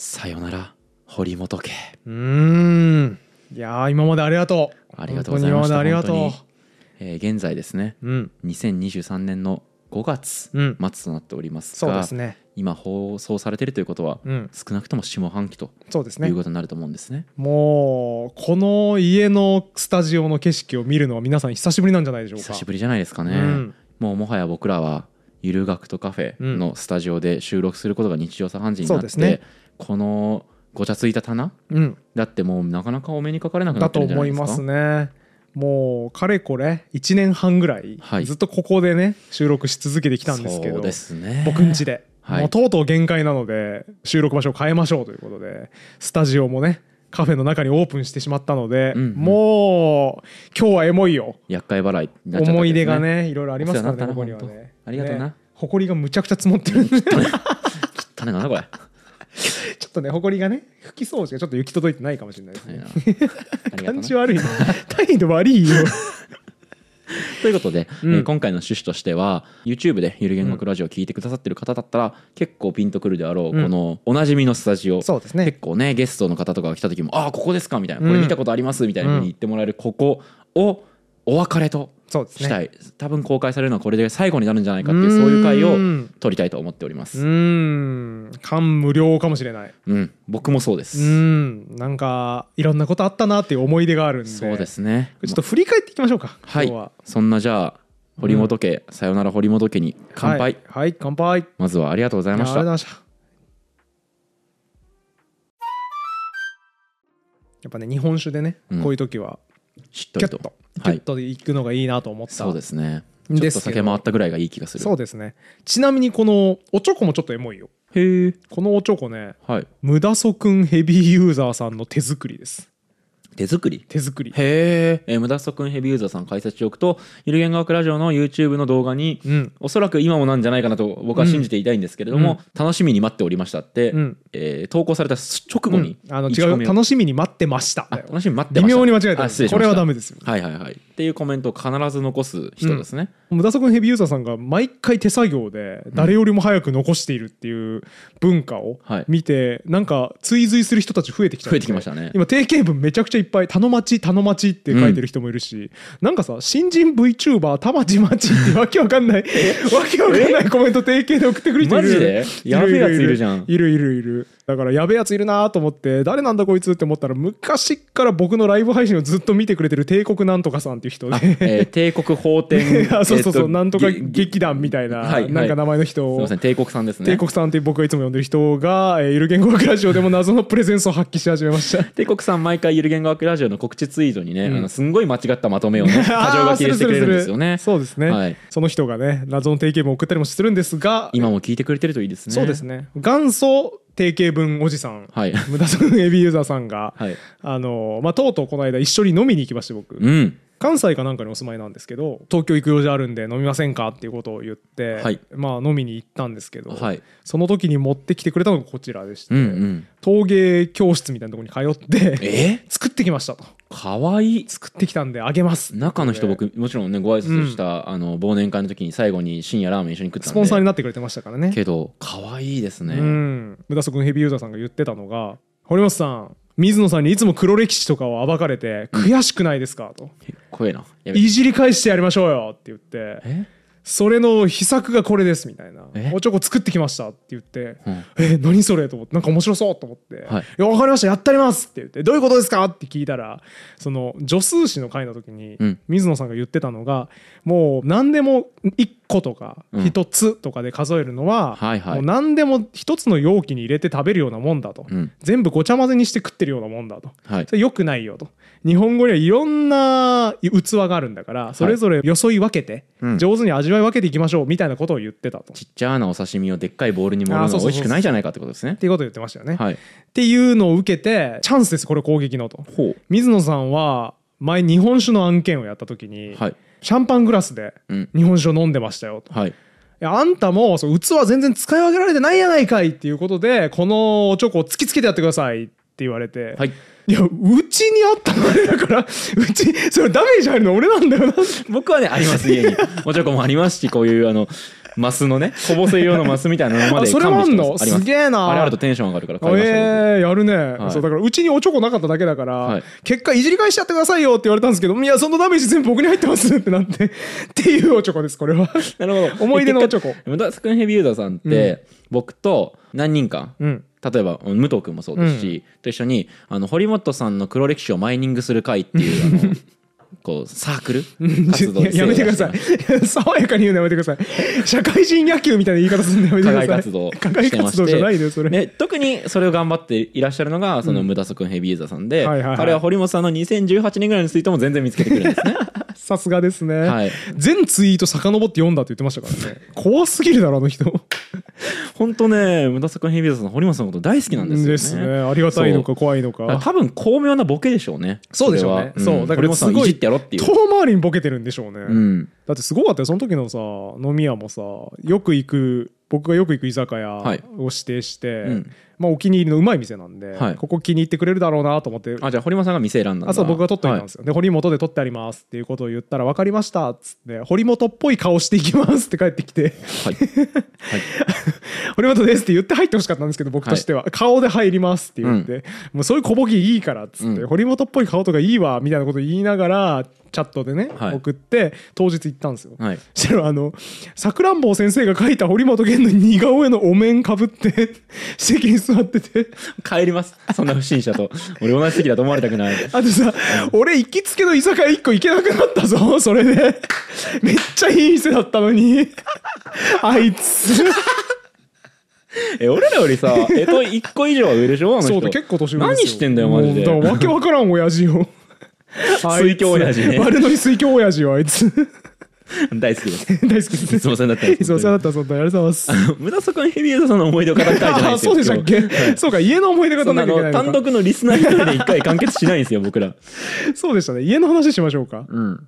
さよなら堀本家。うーん。いやー今までありがとう。ありがとうございましたありがと本当に。えー現在ですねううん2023年の5月うん。末となっておりますそうが、ですね。今放送されているということはうん。少なくとも下半期とそうですね。いうことになると思うんですね。もうこの家のスタジオの景色を見るのは皆さん久しぶりなんじゃないでしょうか。久しぶりじゃないですかね、うん。もうもはや僕らはゆる学とカフェのスタジオで収録することが日常茶飯事になって、そうですねこのごちゃついた棚うん。だってもうなかなかお目にかかれなくなだとってるんじゃないですか？思いますね。もうかれこれ1年半ぐらい、はい。ずっとここでね収録し続けてきたんですけどそうですね。僕ん家で、はい。もうとうとう限界なので収録場所を変えましょうということでスタジオもねカフェの中にオープンしてしまったので、うんうん。もう今日はエモいよ。厄介払いね。思い出がねいろいろありますからねここにはね。ありがとうなね埃がむちゃくちゃ積もってるんでち種なんだこれ ょっとね埃がね拭き掃除がちょっと行き届いてないかもしれないですね。感じ悪いな。態度悪いよ。ということで、うん。えー今回の趣旨としては YouTube でゆる言語学ラジオを聞いてくださってる方だったら結構ピンとくるであろう、うん。このおなじみのスタジオ。そうですね。結構ねゲストの方とかが来た時も「ああここですか」みたいな「これ見たことあります」みたいなふうに言ってもらえるここをお別れとそうですね。したい、多分公開されるのはこれで最後になるんじゃないかっていうそういう回をうん撮りたいと思っております。うーん。感無量かもしれない。うん。僕もそうでうす、ん。なんかいろんなことあったなっていう思い出があるんで。そうですね。ちょっと振り返っていきましょうかはい。今日は。そんなじゃあ堀本家、さよなら堀本家に乾杯、はい、はい。乾杯。まずはありがとうございました。やありがとうございました。やっぱね日本酒でね、うん。こういう時はしっとりとキュッとくのがいいなと思った、そうですね。ちょっと酒回ったぐらいがいい気がする。そうですね。ちなみにこのおちょこもちょっとエモいよ。へえこのおちょこねはい。無駄そくんヘビーユーザーさんの手作りです手作り。手作り。へえ無駄そくんヘビーユーザーさん解説しておくとゆる言語学ラジオの YouTube の動画にうん。おそらく今もなんじゃないかなと僕は信じていたいんですけれども、楽しみに待っておりましたって、うん。えー投稿された直後に、あの一コメを。違う楽しみに待ってました。あ楽しみに待って微ました。妙に間違えたしました。これはダメですよ。はいはいはい。っていうコメントを必ず残す人ですね、無駄そくんヘビーユーザーさんが毎回手作業で誰よりも早く残しているっていう文化をはい。見てなんか追随する人たち増えてきたんで増えてきましたね。今定型文めちゃくちゃいっぱい「頼まち頼まち」って書いてる人もいるし、なんかさ新人 VTuber たまちまちってわけわかんないわけわかんないコメント定型で送ってくる人いる。マジで？やべえやついるじゃん。いるいるいるだからやべえやついるなと思って誰なんだこいつって思ったら昔から僕のライブ配信をずっと見てくれてる帝国なんとかさんっていう人で。えー帝国法典 あそうそうそう、えっとなんとかげ劇団みたいな、はいはい。なんか名前の人すみをません帝国さんですね。帝国さんって僕がいつも呼んでる人が、えーゆる言語学ラジオでも謎のプレゼンスを発揮し始めました。帝国さん毎回ゆる言語学ラジオの告知ツイートにね、うん。あのすんごい間違ったまとめをね 過剰書きでしてくれるんですよね。そうですね、はい。その人がね謎の定型文を送ったりもするんですが今も聞いてくれてるといいですね。そうですね。元祖定型文おじさん、はい。無駄さんエビユーザーさんが、はい。あのまあ、とうとうこの間一緒に飲みに行きまして僕、うん関西かなんかにお住まいなんですけど東京行く用事あるんで飲みませんかっていうことを言って、はい。まあ飲みに行ったんですけど、はい。その時に持ってきてくれたのがこちらでして、うんうん。陶芸教室みたいなところに通ってえ？作ってきましたと。かわいい。作ってきたんであげます。中の人僕もちろんねご挨拶した、あの忘年会の時に最後に深夜ラーメン一緒に食ったんでスポンサーになってくれてましたからねけどかわいいですね、うん。無駄そくんヘビーユーザーさんが言ってたのが堀本さん水野さんにいつも黒歴史とかを暴かれて悔しくないですか？と。怖えな。いじり返してやりましょうよって言って。え？それの秘策がこれですみたいな。え？おちょこ作ってきましたって言って。うん。え何それと思って。なんか面白そうと思って「はい。いや分かりましたやってあります」って言って「どういうことですか?」って聞いたらその助数詞の回の時にうん。水野さんが言ってたのがもう何でも1個とかうん。1つとかで数えるのははいはい。もう何でも1つの容器に入れて食べるようなもんだと。うん。全部ごちゃ混ぜにして食ってるようなもんだと。はい。それ良くないよと日本語にはいろんな器があるんだからそれぞれよそい分けてうん。上手に味わい分けていきましょうみたいなことを言ってたと。ちっちゃなお刺身をでっかいボウルに盛るのは美味しくないじゃないかってことですね。っていうことを言ってましたよね。はい。っていうのを受けてチャンスですこれ攻撃のと。ほ水野さんは前日本酒の案件をやった時に、うはい。シャンパングラスでうん。日本酒を飲んでましたよと。はい。いやあんたもそう器全然使い分けられてないやないかいっていうことでこのおチョコを突きつけてやってくださいって言われて、はいいやうちにあったのあれだからうちそれダメージ入るの俺なんだよな。僕はねあります家に。おちょこもありますしこういうあのマスのねこぼせ用のマスみたいなのまあでそれもあんの？完備してます。す。げえな。あれあるとテンション上がるから買いました僕えー、やるね、い。そうだからうちにおちょこなかっただけだから、はい。結果いじり返しちゃってくださいよって言われたんですけどいやそのダメージ全部僕に入ってますってなって。っていうおちょこですこれは。なるほど。思い出のおちょこ。無駄スクンヘビーユーザーさんって、僕と何人かうん例えば武藤君もそうですし、と一緒にあの堀本さんの黒歴史をマイニングする会っていうあの こうサークル活動ややめてください。爽やかに言うのやめてください。社会人野球みたいな言い方するのやめて課ください。外活動を課外活動じゃないのよそれ、ね、特にそれを頑張っていらっしゃるのがその無駄足ヘビーユーザーさんで、はいはいはい。彼は堀本さんの2018年ぐらいのツイートも全然見つけてくるんですね。さすがですね、はい。全ツイート遡って読んだって言ってましたからね。怖すぎるだろあの人 本当ね無駄足ヘビーさん堀本さんのこと大好きなんですよね。ですね。ありがたいのか怖いのか。多分巧妙なボケでしょうね。そうでしょうね。そう。だから堀本さんをいじってやろっていう。遠回りにボケてるんでしょうね、うん、だってすごかったよ。その時のさ飲み屋もさよく行く僕がよく行く居酒屋はい。を指定して、うんまあ、お気に入りのうまい店なんで、はい。ここ気に入ってくれるだろうなと思って。あじゃあ堀本さんが店選んだんだ。あそう僕が取っといたんです。よ、で堀本で取ってありますっていうことを言ったら分かりましたっつって堀本っぽい顔していきますって帰ってきて。はい、はい。堀本ですって言って入ってほしかったんですけど僕としては、顔で入りますって言って、もうそういう小ボケいいからっつって、うん。堀本っぽい顔とかいいわみたいなこと言いながらチャットでね、はい。送って当日行ったんですよ、はい。そしたらあのさくらんぼ先生が書いた堀本源の似顔絵のお面かぶって 席に座ってて。帰ります。そんな不審者と。俺同じ席だと思われたくない。あとさ、俺行きつけの居酒屋1個行けなくなったぞ。それで。めっちゃいい店だったのに。あいつ。え俺らよりさえと1個以上は上でしょ？あの人。そうだ結構年上ですよ。何してんだよマジで。もうだからわけわからん親父よあいつ水郷親父ね。悪ノリ水郷親父よあいつ 大好きです。大好きです。いつもお世話になってます。いつもお世話になったありがとうございます。無駄そにヘビーユーザーさんの思い出を語りたいじゃないあですよそうでしたっけ？そうか家の思い出語んなきゃい単独のリスナー一人で一回完結しないんですよ僕ら。そうでしたね。家の話しましょうか。うん。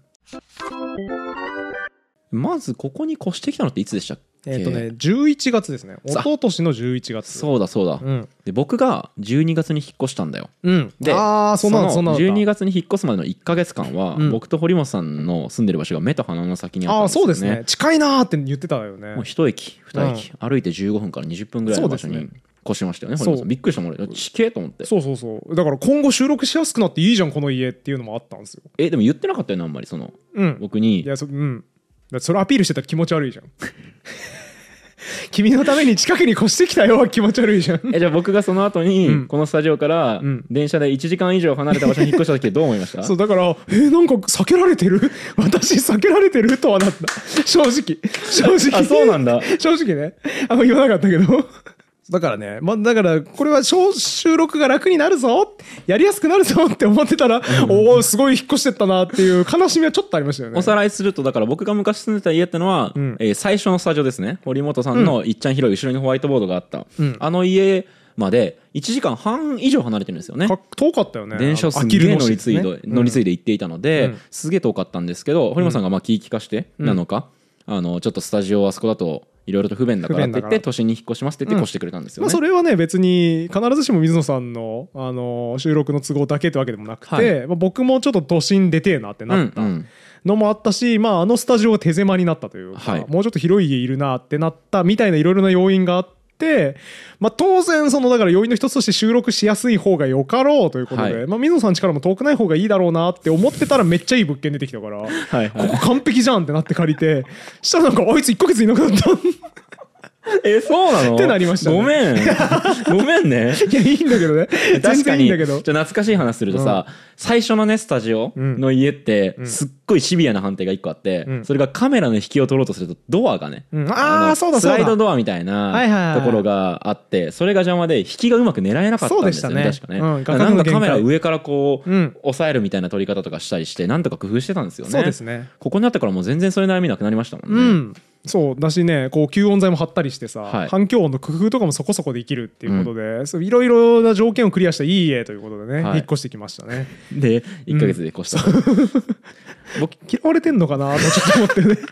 まずここに越してきたのっていつでしたっけ？えっとね11月ですね。一さ昨年の11月。そうだそうだ、うん。で僕が12月に引っ越したんだよ。うん。でああそんなのそんなのだ。った12月に引っ越すまでの1か月間は、うん。僕と堀本さんの住んでる場所が目と鼻の先にあったんああですよね。そうですね。近いなーって言ってたよね。もう一駅二駅、歩いて15分から20分ぐらいの場所にそうです越しましたよね堀本さん。びっくりしたもん俺地形と思って。そうそうそう。だから今後収録しやすくなっていいじゃんこの家っていうのもあったんですよ。えでも言ってなかったよねあんまりそのうん。僕に。いやそうんだそれアピールしてたら気持ち悪いじゃん。君のために近くに越してきたよは気持ち悪いじゃん。えじゃあ僕がその後に、うん。このスタジオからうん。電車で1時間以上離れた場所に引っ越した時どう思いました？そうだからえーなんか避けられてる？私避けられてるとはなった。正直。正直。あそうなんだ。正直ね。あんま言わなかったけどだからね、まあ、だからこれは小収録が楽になるぞやりやすくなるぞって思ってたら、おおすごい引っ越してったなっていう悲しみはちょっとありましたよね。おさらいするとだから僕が昔住んでた家ってのは、うん。えー最初のスタジオですね。堀本さんのいっちゃん広い後ろにホワイトボードがあった、うん。あの家まで1時間半以上離れてるんですよね。か遠かったよね。電車をすあげえの乗り継いで、ね。乗り継いで行っていたので、うん。すげえ遠かったんですけど堀本さんがまあ気利かしてなのか、あのちょっとスタジオあそこだといろいろと不便だから。って言って都心に引っ越しますって言って越してくれたんですよまあ、ね、それはね別に必ずしも水野さんの、あの収録の都合だけってわけでもなくて、はい。まあ、僕もちょっと都心出てえなってなった。うんうん。のもあったし、まあ、あのスタジオが手狭になったというか、はい。もうちょっと広い家いるなってなったみたいないろいろな要因があって、まあ、当然そのだから要因の一つとして収録しやすい方がよかろうということで、はいまあ、水野さん力も遠くない方がいいだろうなって思ってたらめっちゃいい物件出てきたから。はいはいここ完璧じゃんってなって借りてしたらなんかあいつ1ヶ月いなくなった えそうなの？ってなりましたね。ごめん。ごめんね。いやいいんだけどね。全確かに。然いいんだけど。ちょっと懐かしい話するとさ、最初のねスタジオの家ってん。すっごいシビアな判定が1個あって、うん。それがカメラの引きを取ろうとするとドアがね、うん。あのあそうだそうだ。スライドドアみたいないところがあってそれが邪魔で引きがうまく狙えなかったんですよねそうでした確かね、なんかカメラ上からこう、うん。押さえるみたいな撮り方とかしたりしてなんとか工夫してたんですよね。そうですね。ここになってからもう全然そういう悩みなくなりましたもんね、うんそうだしねこう吸音材も貼ったりしてさ、はい。環境音の工夫とかもそこそこできるっていうことで、そういろいろな条件をクリアしたいい家ということでね、はい。引っ越してきましたね。で1か月で越した、僕嫌われてんのかなとちょっと思ってね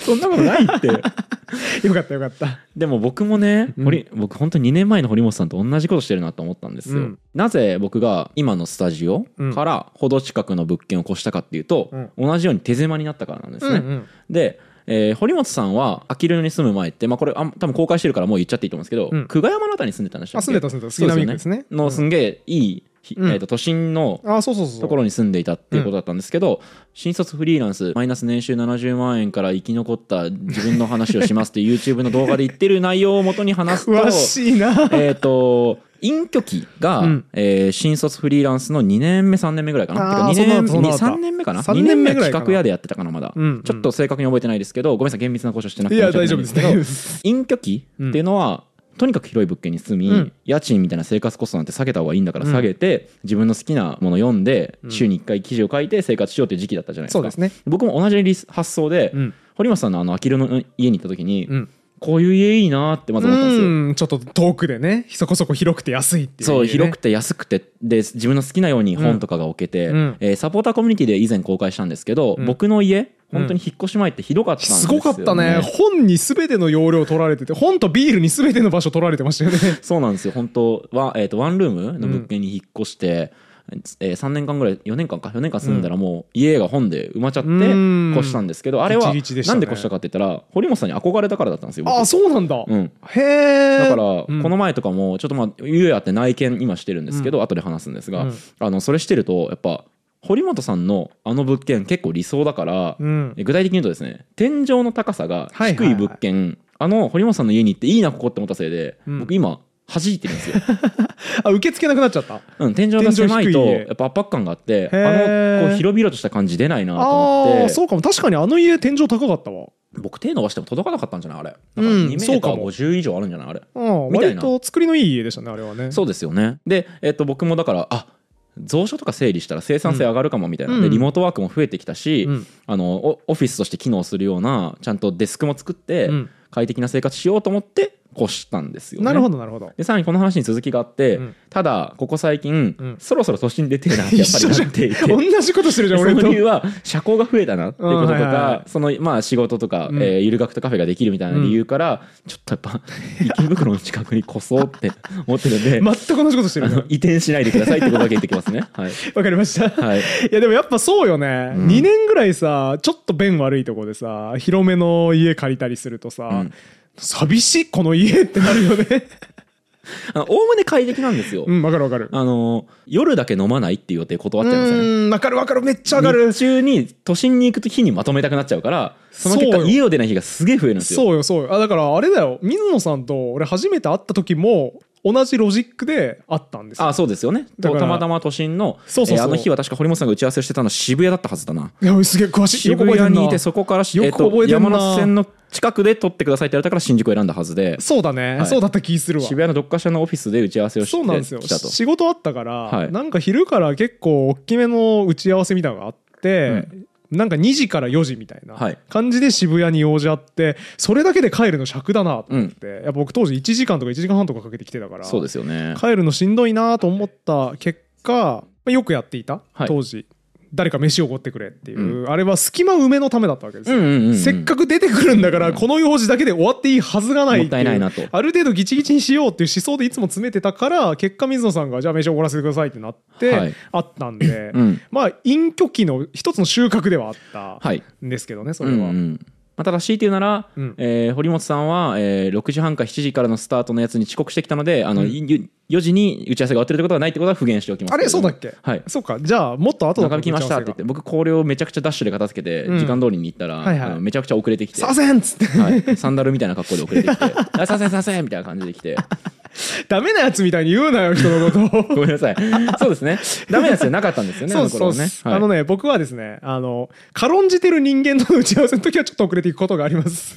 そんなことないって。よかったよかった。でも僕もね、うん。堀僕本当に2年前の堀本さんと同じことしてるなと思ったんですよ、うん。なぜ僕が今のスタジオからほど近くの物件を越したかっていうと、同じように手狭になったからなんですね、うんうん。でえー堀本さんはあきる野に住む前って、まあ、これあん多分公開してるからもう言っちゃっていいと思うんですけど、うん。久我山のあたりに住んでたんでしたっけ？あ住んでた住んでた。杉並区ですね。のすんげえいい、えー、と都心のあそうそうそうところに住んでいたっていうことだったんですけど、新卒フリーランスマイナス年収70万円から生き残った自分の話をしますっていう YouTube の動画で言ってる内容をもとに話すと 詳しいな。えっと隠居期が、うん。えー新卒フリーランスの2年目3年目ぐらいかな？あーてか2年そんなのそんなのあった。3年目かな？三2年目年目ぐらいかな。は企画屋でやってたかなまだ、うんちょっと正確に覚えてないですけどごめんなさい厳密な交渉してなくていや大丈夫です。隠居期っていうのは、とにかく広い物件に住み、うん。家賃みたいな生活コストなんて下げた方がいいんだから下げて、自分の好きなもの読んで、うん。週に1回記事を書いて生活しようっていう時期だったじゃないですか。そうですね僕も同じリス発想で、うん堀本さんのあのあきるの家に行った時に、うんこういう家いいなってまず思ったんですよ。うんちょっと遠くでねそこそこ広くて安いっていう、ね、そう広くて安くてで自分の好きなように本とかが置けて、うん。えーサポーターコミュニティで以前公開したんですけど、うん。僕の家本当に引っ越し前ってひどかったんですすよ、ね、ごかったね。本に全ての容量取られてて本とビールに全ての場所取られてましたよね。そうなんですよ。本当は、えー、とワンルームの物件に引っ越して、えー、3年間ぐらい4年間か。4年間住んだらもう家が本で埋まっちゃってうん。越したんですけどあれはなんで越したかって言ったら堀本さんに憧れたからだったんですよ僕。あそうなんだ、うん、へえだから、うん。この前とかもちょっとまあゆうやって内見今してるんですけど、後で話すんですが、うん。あのそれしてるとやっぱ堀本さんのあの物件結構理想だから、うん。具体的に言うとですね天井の高さが低い。物件、あの堀本さんの家に行っていいなここって思ったせいで、うん。僕今弾いてるんですよ、あ受け付けなくなっちゃった？うん、天井が狭いとやっぱ圧迫感があってあのこう広々とした感じ出ないなとあ思って。あーそうかも。確かにあの家天井高かったわ。僕手伸ばしても届かなかったんじゃない？あれ。だからうん2メーターそうかも。50以上あるんじゃない？あれ。うんみたいな。割と作りのいい家でしたねあれはね。そうですよね。で、えっと僕もだからあ蔵書とか整理したら生産性上がるかもみたいな、うん。でリモートワークも増えてきたし、うん。あのオオフィスとして機能するようなちゃんとデスクも作って、うん。快適な生活しようと思って越したんですよね。なるほどなるほど。でさらにこの話に続きがあって、うん。ただここ最近、うん。そろそろ都心出てえなってやっぱりなっていて。同じことしてるじゃんそ俺と。の理由は社交が増えたなっていうこととか、うんはいはいはい。そのまあ仕事とか、うん。えーゆる学とカフェができるみたいな理由から、ちょっとやっぱ池袋の近くにこそって思ってるんで、全く同じことしてる移転しないでくださいってことだけ言ってきますね。はい。わかりました。はい。いやでもやっぱそうよね、うん。2年ぐらいさちょっと便悪いとこでさ広めの家借りたりするとさ、うん寂しいこの家ってなるよね おおむね快適なんですよ。うんわかるわかるあの夜だけ飲まないっていう予定断っちゃいますね。うんわかるわかるめっちゃわかる日中に都心に行く日にまとめたくなっちゃうからその結果家を出ない日がすげえ増えるんですよ。そうよそうよあだからあれだよ水野さんと俺初めて会った時も同じロジックで会ったんですよ。あそうですよね。たまたま都心のそうそうえーあの日は確か堀本さんが打ち合わせしてたのは渋谷だったはずだな。いやすげえ詳しい。渋谷にいてそこからしよくえー山手線の近くで撮ってくださいって言われたから新宿を選んだはずで。そうだね、はい。そうだった気するわ。渋谷のどっかしらのオフィスで打ち合わせをしてそうなんですよ仕事あったから、はい。なんか昼から結構大きめの打ち合わせみたいなのがあって、なんか2時から4時みたいなはい。感じで渋谷に用事あってそれだけで帰るの尺だなと思って、やっぱ僕当時1時間とか1時間半とかかけてきてたからそうですよね帰るのしんどいなと思った結果まあよくやっていた、はい当時誰か飯をおごってくれっていう、あれは隙間埋めのためだったわけですよ、うんうんうんうん。せっかく出てくるんだからこの用事だけで終わっていいはずがないもったいないなと。ある程度ギチギチにしようっていう思想でいつも詰めてたから結果水野さんがじゃあ飯をおごらせてくださいってなって、はい。あったんで、うん。まあ隠居期の一つの収穫ではあったはい。んですけどねそうんれは。うん。まあ、ただ強いて言うなら、うん。えー堀本さんは、えー6時半か7時からのスタートのやつに遅刻してきたのであの、うん。い4時に打ち合わせが終わってるってことはないってことは復元しておきますあれそうだっけ？はい。そうか。じゃあもっと後だ中身来ましたって言って僕これをめちゃくちゃダッシュで片付けてうん。時間通りに行ったら、はいはい。めちゃくちゃ遅れてきて、させんっつって。はい、サンダルみたいな格好で遅れてきて「あさせんさせん」みたいな感じで来て。ダメなやつみたいに言うなよ人のこと。を ごめんなさい。そうですね。ダメなやつじゃなかったんですよねそうそうね、はい。あのね僕はですねあの軽んじてる人間との打ち合わせの時はちょっと遅れていくことがあります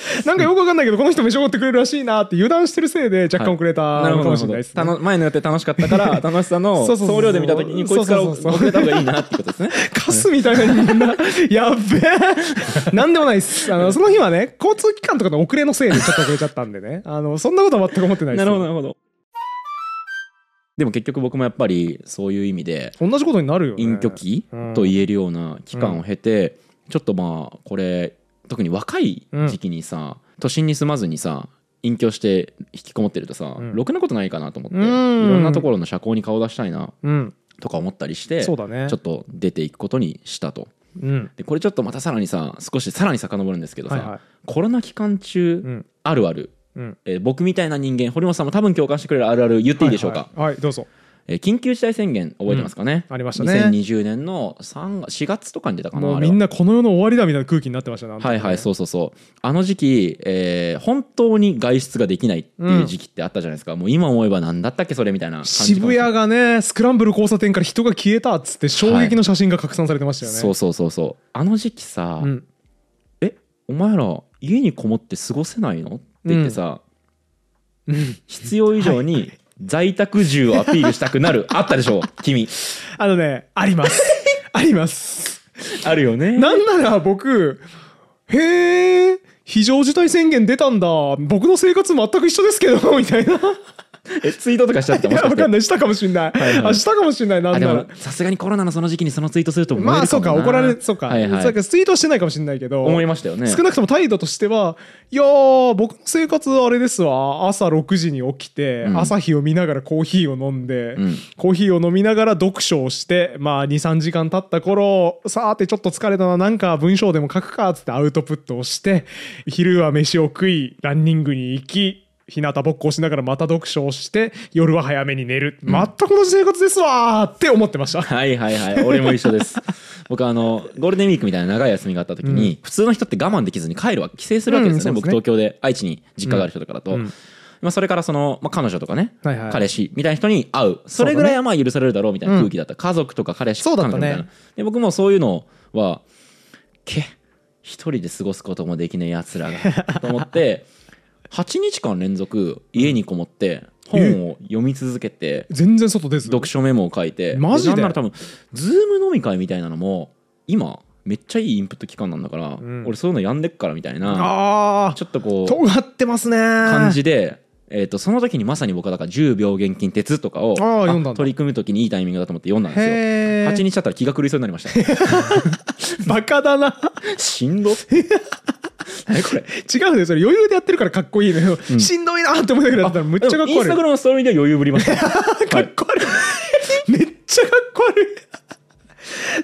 なんかよくわかんないけどこの人飯おごってくれるらしいなって油断してるせいで若干遅れたかもしれないですね、前の予定楽しかったから楽しさの総量で見た時にこいつから遅れた方がいいなってことですね。カスみたいな人間だ。やっべえ。なんでもないです。あのその日はね交通機関とかの遅れのせいでちょっと遅れちゃったんでね。あのそんなことは全く思ってないです。なるほどなるほど。でも結局僕もやっぱりそういう意味で同じことになるよね。隠居期と言えるような期間を経て、ちょっとまあこれ特に若い時期にさ、都心に住まずにさ隠居して引きこもってるとさ、うん。ろくなことないかなと思って、うん。いろんなところの社交に顔出したいなうん。とか思ったりしてそうだね。ちょっと出ていくことにしたと。うん。でこれちょっとまたさらにさ少しさらに遡るんですけどさ、はいはい。コロナ期間中、うん。あるある、うん。えー僕みたいな人間堀本さんも多分共感してくれるあるある言っていいでしょうか、はいはい。はいどうぞえー緊急事態宣言覚えてますかね、うん。ありましたね。2020年の3月4月とかに出たかなみんなこの世の終わりだみたいな空気になってましたね。はいはいそうそうそう。あの時期、えー本当に外出ができないっていう時期ってあったじゃないですか、もう今思えば何だったっけそれみたいな渋谷がねスクランブル交差点から人が消えたっつって衝撃の写真が拡散されてましたよね、そうそうそうそう。あの時期さ、うん。えお前ら家にこもって過ごせないの？って言ってさ、必要以上に在宅住をアピールしたくなる あったでしょ君。あのねあります。あります。あるよね。なんなら僕へえ非常事態宣言出たんだ。僕の生活全く一緒ですけどみたいな えツイートとかしちゃったいやわかんない。したかもしんない、はいはい。あしたかもしんないなんなら。もさすがにコロナのその時期にそのツイートすると思まあそうか怒られそうか、はいはい。かツイートはしてないかもしんないけど思いましたよね。少なくとも態度としてはいやー僕の生活あれですわ。朝6時に起きて、うん。朝日を見ながらコーヒーを飲んで、うん。コーヒーを飲みながら読書をしてまあ23時間経った頃さーてちょっと疲れたななんか文章でも書くかっつってアウトプットをして昼は飯を食いランニングに行き日向ぼっこをしながらまた読書をして夜は早めに寝る、全く同じ生活ですわー！って思ってました。はいはいはい。俺も一緒です。僕あのゴールデンウィークみたいな長い休みがあった時に、普通の人って我慢できずに帰るわ帰省するわけですよね、うんね。僕東京で愛知に実家がある人とかだと、うん。まあ、それからその、まあ、彼女とかね、はいはい。彼氏みたいな人に会う。それぐらいはまあ許されるだろうみたいな空気だった、家族とか彼氏そうだったね。彼女みたいな。で僕もそういうのはけ一人で過ごすこともできないやつらがと思って 8日間連続家にこもって本を読み続けて全然外出ず。読書メモを書いてマジで？なんなら多分ズーム飲み会みたいなのも今めっちゃいいインプット期間なんだから、ん。俺そういうのやんでっからみたいなあちょっとこう尖ってますね感じで、えー、とその時にまさに僕はだから10秒現金鉄とかを取り組む時にいいタイミングだと思って読んだんですよ。へー。8日だったら気が狂いそうになりました。バカだな。しんど何 これ？違うんだよそれ余裕でやってるからかっこいいのよ、しんどいなって思いながらやってたらむっちゃかっこ悪い。インスタグラムのストーリーでは余裕ぶりました、は いかっこ悪い。めっちゃかっこ悪い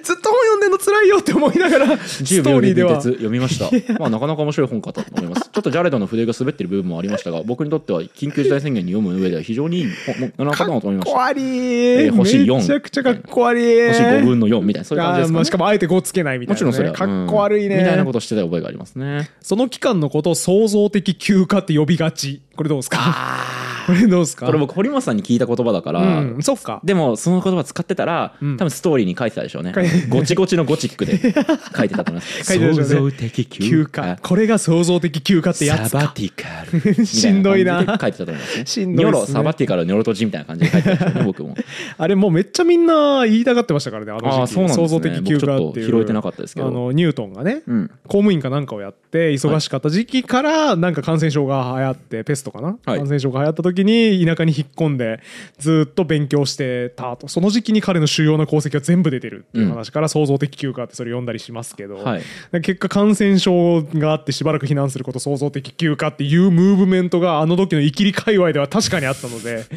ずっと本読んでんの辛いよって思いながらス10トー秒リーでは。読みました。まあなかなか面白い本かと思います。ちょっとジャレドの筆が滑ってる部分もありましたが僕にとっては緊急事態宣言に読む上では非常にいい本なのかかっなと思いました。こ悪い、ー星4めちゃくちゃかっこ悪い。星5分の4みたいなそういう感じですか、ね。しかもあえて5つけないみたいな、ね、もちろんそれは。かっこ悪いね、うん。みたいなことしてた覚えがありますね。その期間のことを創造的休暇って呼びがち。これどうですか？これどうですか？これ僕堀本さんに聞いた言葉だから、うんそっか。でもその言葉使ってたら、ん。多分ストーリーに書いてたでしょうね。書いてゴチゴチのゴチックで書いてたと思います。的休休暇。暇これが創造的休暇ってやつか。サバティカル。しんどいな。書いてたと思いますね。しんどいニョロサバティカルニョロトジみたいな感じで書いてたでしょうね僕も。あれもうめっちゃみんな言いたがってましたからねあの時期。あーそうなんですね。創造的休暇っていう。拾えてなかったですけど。あのニュートンがね、うん。公務員かなんかをやって忙しかった時期からなんか感染症が流行ってペストかな、はい。感染症が流行った時に田舎に引っ込んでずっと勉強してたと。その時期に彼の主要な功績が全部出てるっていう話から創造的休暇ってそれ読んだりしますけど、はい。結果感染症があってしばらく避難すること創造的休暇っていうムーブメントがあの時の生きり界隈では確かにあったので。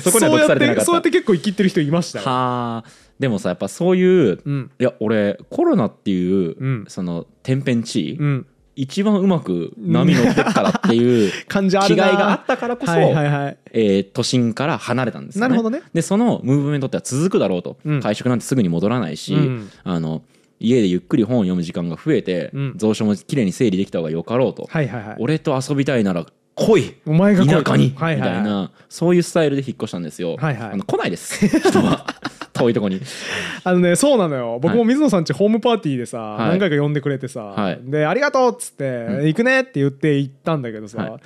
そこにてそうやって結構生きってる人いましたよ。はあでもさやっぱそういう、うん。いや俺コロナっていう、うん。その天変地異、うん一番うまく波乗ってっからっていう 感じあるな。気概があったからこそ、はいはいはい。えー都心から離れたんですよね。なるほどね。でそのムーブメントっては続くだろうと、うん。会食なんてすぐに戻らないし、うん。あの家でゆっくり本を読む時間が増えて、うん。蔵書もきれいに整理できた方がよかろうと、はいはいはい。俺と遊びたいなら来いお前が田舎に、はいはい。はいみたいなそういうスタイルで引っ越したんですよ、はいはい。あの来ないです。人は。遠いとこに。あのねそうなのよ。僕も水野さんちホームパーティーでさ、い。何回か呼んでくれてさ、はい。で「ありがとう」っつって、ん。行くね」って言って行ったんだけどさ、はい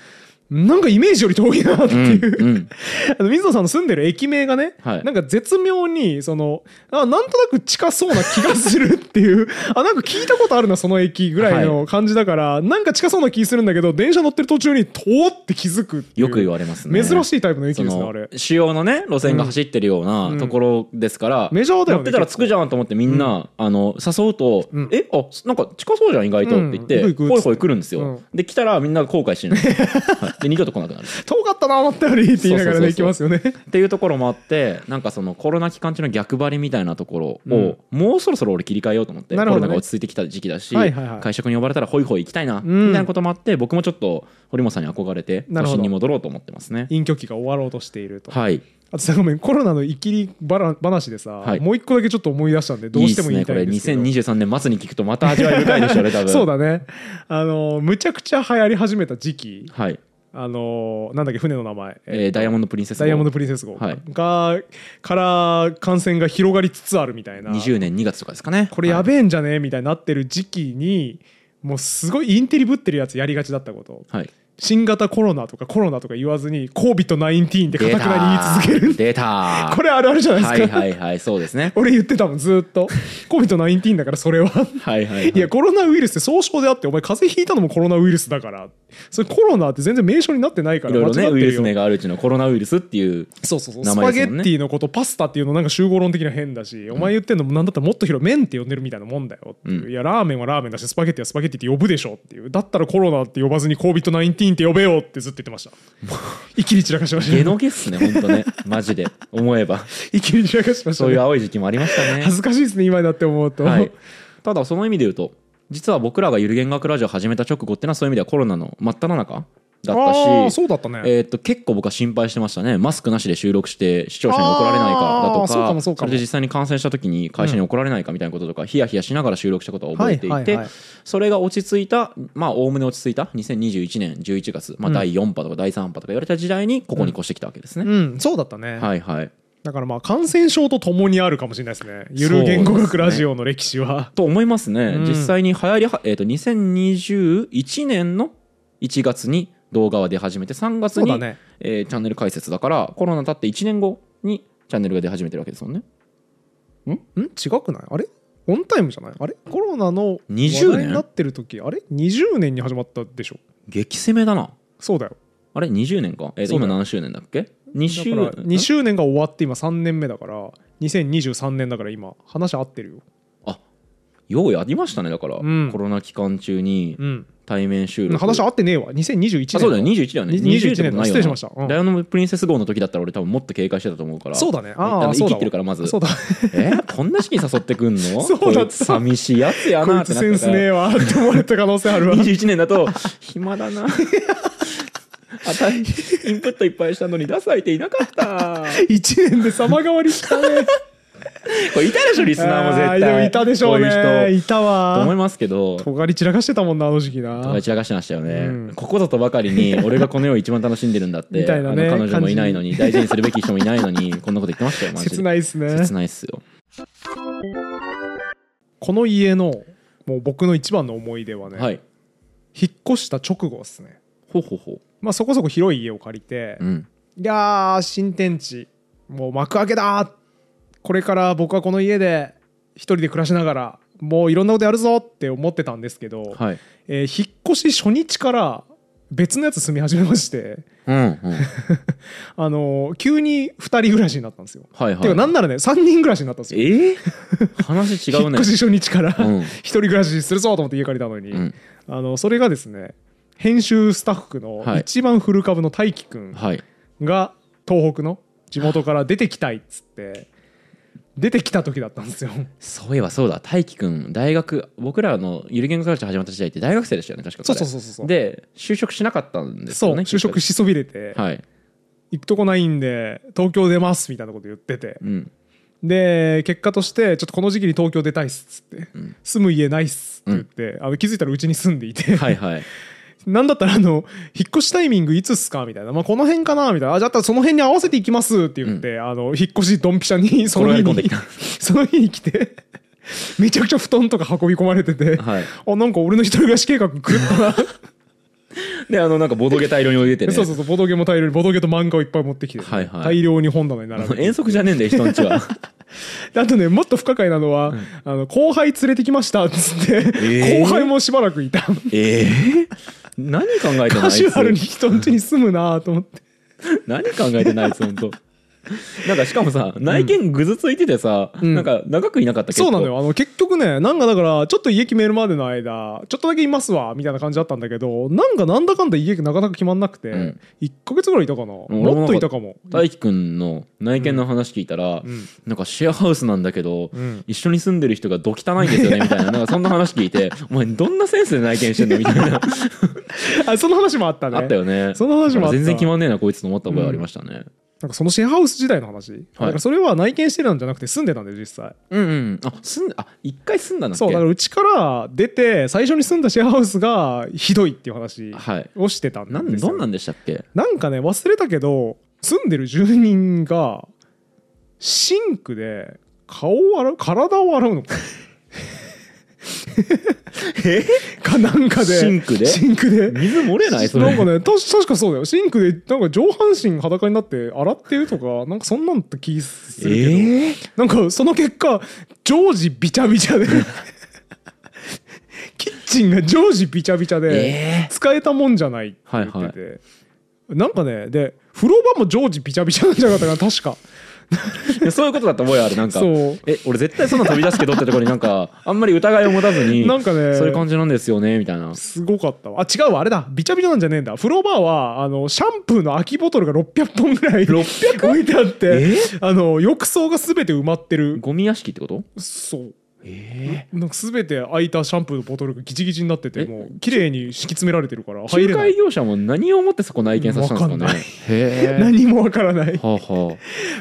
なんかイメージより遠いなっていう、うんうん。あの水野さんの住んでる駅名がね、はい。なんか絶妙にそのあなんとなく近そうな気がするっていう。あなんか聞いたことあるなその駅ぐらいの感じだから、なんか近そうな気するんだけど電車乗ってる途中に遠って気づくよく言われますね。珍しいタイプの駅ですねあれ。主要のね路線が走ってるようなところですから、メジャーだよね乗ってたら着くじゃんと思ってみんな、あの誘うと「うん。えあなんか近そうじゃん意外と」って言って、ほいほい来るんですよ、うん。で来たらみんなが後悔してるんですよ、は いで二度と来なくなる。遠かったな思ったよりって言いながらね行きますよね。っていうところもあってなんかそのコロナ期間中の逆張りみたいなところを、もうそろそろ俺切り替えようと思って、コロナが落ち着いてきた時期だし、はいはいはい。会食に呼ばれたらホイホイ行きたいな、ん。みたいなこともあって僕もちょっと堀本さんに憧れて都心に戻ろうと思ってますね。隠居期が終わろうとしていると。はい。あとさごめんコロナの生きりばら話でさ、はい。もう一個だけちょっと思い出したんでどうしても言いたいんですけど。いいっすねこれ2023年末に聞くとまた味わい深いでしょうね多分。そうだね。あのむちゃくちゃ流行り始めた時期。はい、あのなんだっけ船の名前、えーダイヤモンド・プリンセス号。ダイヤモンド・プリンセス号。はい。がから感染が広がりつつあるみたいな。20年2月とかですかね。これやべえんじゃねえみたいになってる時期にもうすごいインテリぶってるやつやりがちだったこと。はい、はい新型コロナとかコロナとか言わずに COVID-19 ってかた。くなに言い続ける出た。これあるあるじゃないですか、はいはいはいそうですね。俺言ってたもんずーっと COVID-19 だからそれは。はいはい、はい、いやコロナウイルスって総称であってお前風邪ひいたのもコロナウイルスだからそれコロナって全然名称になってないからいろいろねウイルス名があるうちのコロナウイルスっていうそうそうそう。名スパゲッティのことパスタっていうのなんか集合論的には変だし、お前言ってんのもなんだったらもっと広い麺って呼んでるみたいなもんだよう、うん。いやラーメンはラーメンだしスパゲッティはスパゲッティって呼ぶでしょっていう。だったらコロナって呼ばずに COVID-19 って呼べよってずっと言ってました。一気に散らかしましたゲノゲっすね本当ね。マジで。思えば。一気に散らかしましたそういうね青い時期もありましたね。恥ずかしいですね今になって思うと、はい、ただその意味で言うと実は僕らがゆる言学ラジオを始めた直後っていうのはそういう意味ではコロナの真っ只中だったしそうだったね、えー、と結構僕は心配してましたね。マスクなしで収録して視聴者に怒られないかだとあーそうかそうかも。れで実際に感染した時に会社に怒られないかみたいなこととか、ヒヤヒヤしながら収録したことを覚えていて、はいはいはいそれが落ち着いたまあおおむね落ち着いた2021年11月、まあ、第4波とか第3波とか言われた時代にここに越してきたわけですね、うんそうだったね、はいはいだからまあ感染症とともにあるかもしれないですね。ゆる言語学ラジオの歴史は、と思いますね、うん。実際に流行りは、えー、と2021年の1月に動画は出始めて3月に、ね。えーチャンネル開設だからコロナ経って1年後にチャンネルが出始めてるわけですもんね。ん？違くない？あれ？オンタイムじゃない？あれ？コロナの20年話題になってる時あれ？20年に始まったでしょ。激攻めだな。そうだよ。あれ？20年か、えー今何周年だっけ？2周だから2周年が終わって今3年目だから2023年だから今話合ってるよ。あようやりましたねだから、うん。コロナ期間中にうん。対面収録。話合ってねえわ。2021年あそうだよ。21だよねに20 21ってことないよな失礼しましたうん。ダイヤモンドプリンセス号の時だったら俺多分もっと警戒してたと思うから。そうだね。ああの生そうだわ。ってるからまず。そうだ。え？こんな時期に誘ってくんの？そうだった。こいつ寂しいやつやこないってつセンスねえわって思われた可能性あるわ。21年だと暇だなあたインプットいっぱいしたのに出す相手いなかった。1年で様変わりしたね。これいたでしょリスナーも絶対。いたでしょうこいういたと思いわますけど。尖り散らかしてたもんなあの時期な。散らかしてましたよね、うん。ここぞとばかりに俺がこの世を一番楽しんでるんだって みたいなね。あの彼女もいないのに大事にするべき人もいないのにこんなこと言ってましたよマジで。切ないっすね。切ないっすよ。この家のもう僕の一番の思い出はね、はい。引っ越した直後ですね。ほうほうほまあそこそこ広い家を借りてう、うん。いやー新天地もう幕開けだこれから僕はこの家で一人で暮らしながらもういろんなことやるぞって思ってたんですけど、はい。えー引っ越し初日から別のやつ住み始めまして。うんうん。あのー急に2人暮らしになったんですよ。はいはい。てかなんならね3人暮らしになったんですよ。えー、話違うね。引っ越し初日からうん。一人暮らしするぞと思って家借りたのに、うん。あのそれがですね編集スタッフのはい。一番古株の大輝くんはい。が東北の地元から出てきたいっつって出てきた時だったんですよ。そういえばそうだ。大輝くん大学僕らのゆる言語学始まった時代って大学生でしたよね確かそう彼そうそうそう。で就職しなかったんですそうよね就職しそびれて、はい。行くとこないんで東京出ますみたいなこと言ってて。うん。で結果としてちょっとこの時期に東京出たいっすっつって、うん。住む家ないっすって言って、あの気づいたらうちに住んでいて、はいはいなんだったらあの引っ越しタイミングいつっすか？みたいな、まあ、この辺かな？みたいな。あじゃあその辺に合わせていきますって言って、あの引っ越しドンピシャに その日にその日に来てめちゃくちゃ布団とか運び込まれてて、はい。あなんか俺の一人暮らし計画狂ったな、であのなんかボドゲ大量に置いててね。そうそうそうボドゲも大量にボドゲと漫画をいっぱい持ってきて、はいはい。大量に本棚に並べて。遠足じゃねえんだよ人んちは。であとねもっと不可解なのは、あの後輩連れてきましたっつって、ー？後輩もしばらくいた。ええ何考えてんのあいつ。カジュアルに人ん家に住むなと思って。何考えてんのあいつ本当 なんかしかもさ内見ぐずついててさ、うん。なんか長くいなかったそうなのよ。あの結局ねなんかだからちょっと家決めるまでの間ちょっとだけいますわみたいな感じだったんだけどなんかなんだかんだ家なかなか決まんなくて、うん。1ヶ月ぐらいいたかな？俺ももっといたかも。大輝くんの内見の話聞いたら、うん。なんかシェアハウスなんだけど、うん。一緒に住んでる人がど汚いんですよねみたいな。なんかそんな話聞いてお前どんなセンスで内見してんの？みたいな。あその話もあったね。あったよね。その話も全然決まんねえなこいつと思った覚えありましたねなんかそのシェアハウス時代の話、だからそれは内見してたんじゃなくて住んでたんだよ実際。うんうんあ住んであ一回住んだんだっけ？そうだからうちから出て最初に住んだシェアハウスがひどいっていう話はい。をしてたんですよ。なんどんなんでしたっけ？なんかね忘れたけど住んでる住人がシンクで顔を洗う体を洗うの。か え？かなんかで？シンクで？シンクで？水漏れない？それ。なんかねた確かそうだよ。シンクでなんか上半身裸になって洗ってるとかなんかそんなんって気するけど、えなんかその結果常時ビチャビチャで。キッチンが常時ビチャビチャで、え使えたもんじゃないって言ってて、はいなんかねで風呂場も常時ビチャビチャなんじゃなかったかな確か。ーそういうことだった覚えあるなんか。え俺絶対そんな飛び出すけどってところになんかあんまり疑いを持たずになんかね。そういう感じなんですよねみたいな。すごかったわ。あ違うわあれだ。ビチャビチャなんじゃねえんだ。風呂場はあのシャンプーの空きボトルが600本ぐらい 600置いてあってえ？あの浴槽が全て埋まってる。ゴミ屋敷ってこと？そうえなんか全て空いたシャンプーのボトルがギチギチになっててえ？もう綺麗に敷き詰められてるからえ？入れない。仲介業者も何をもってそこ内見させたんですかね？わかんない。へえ 何もわからない、はあは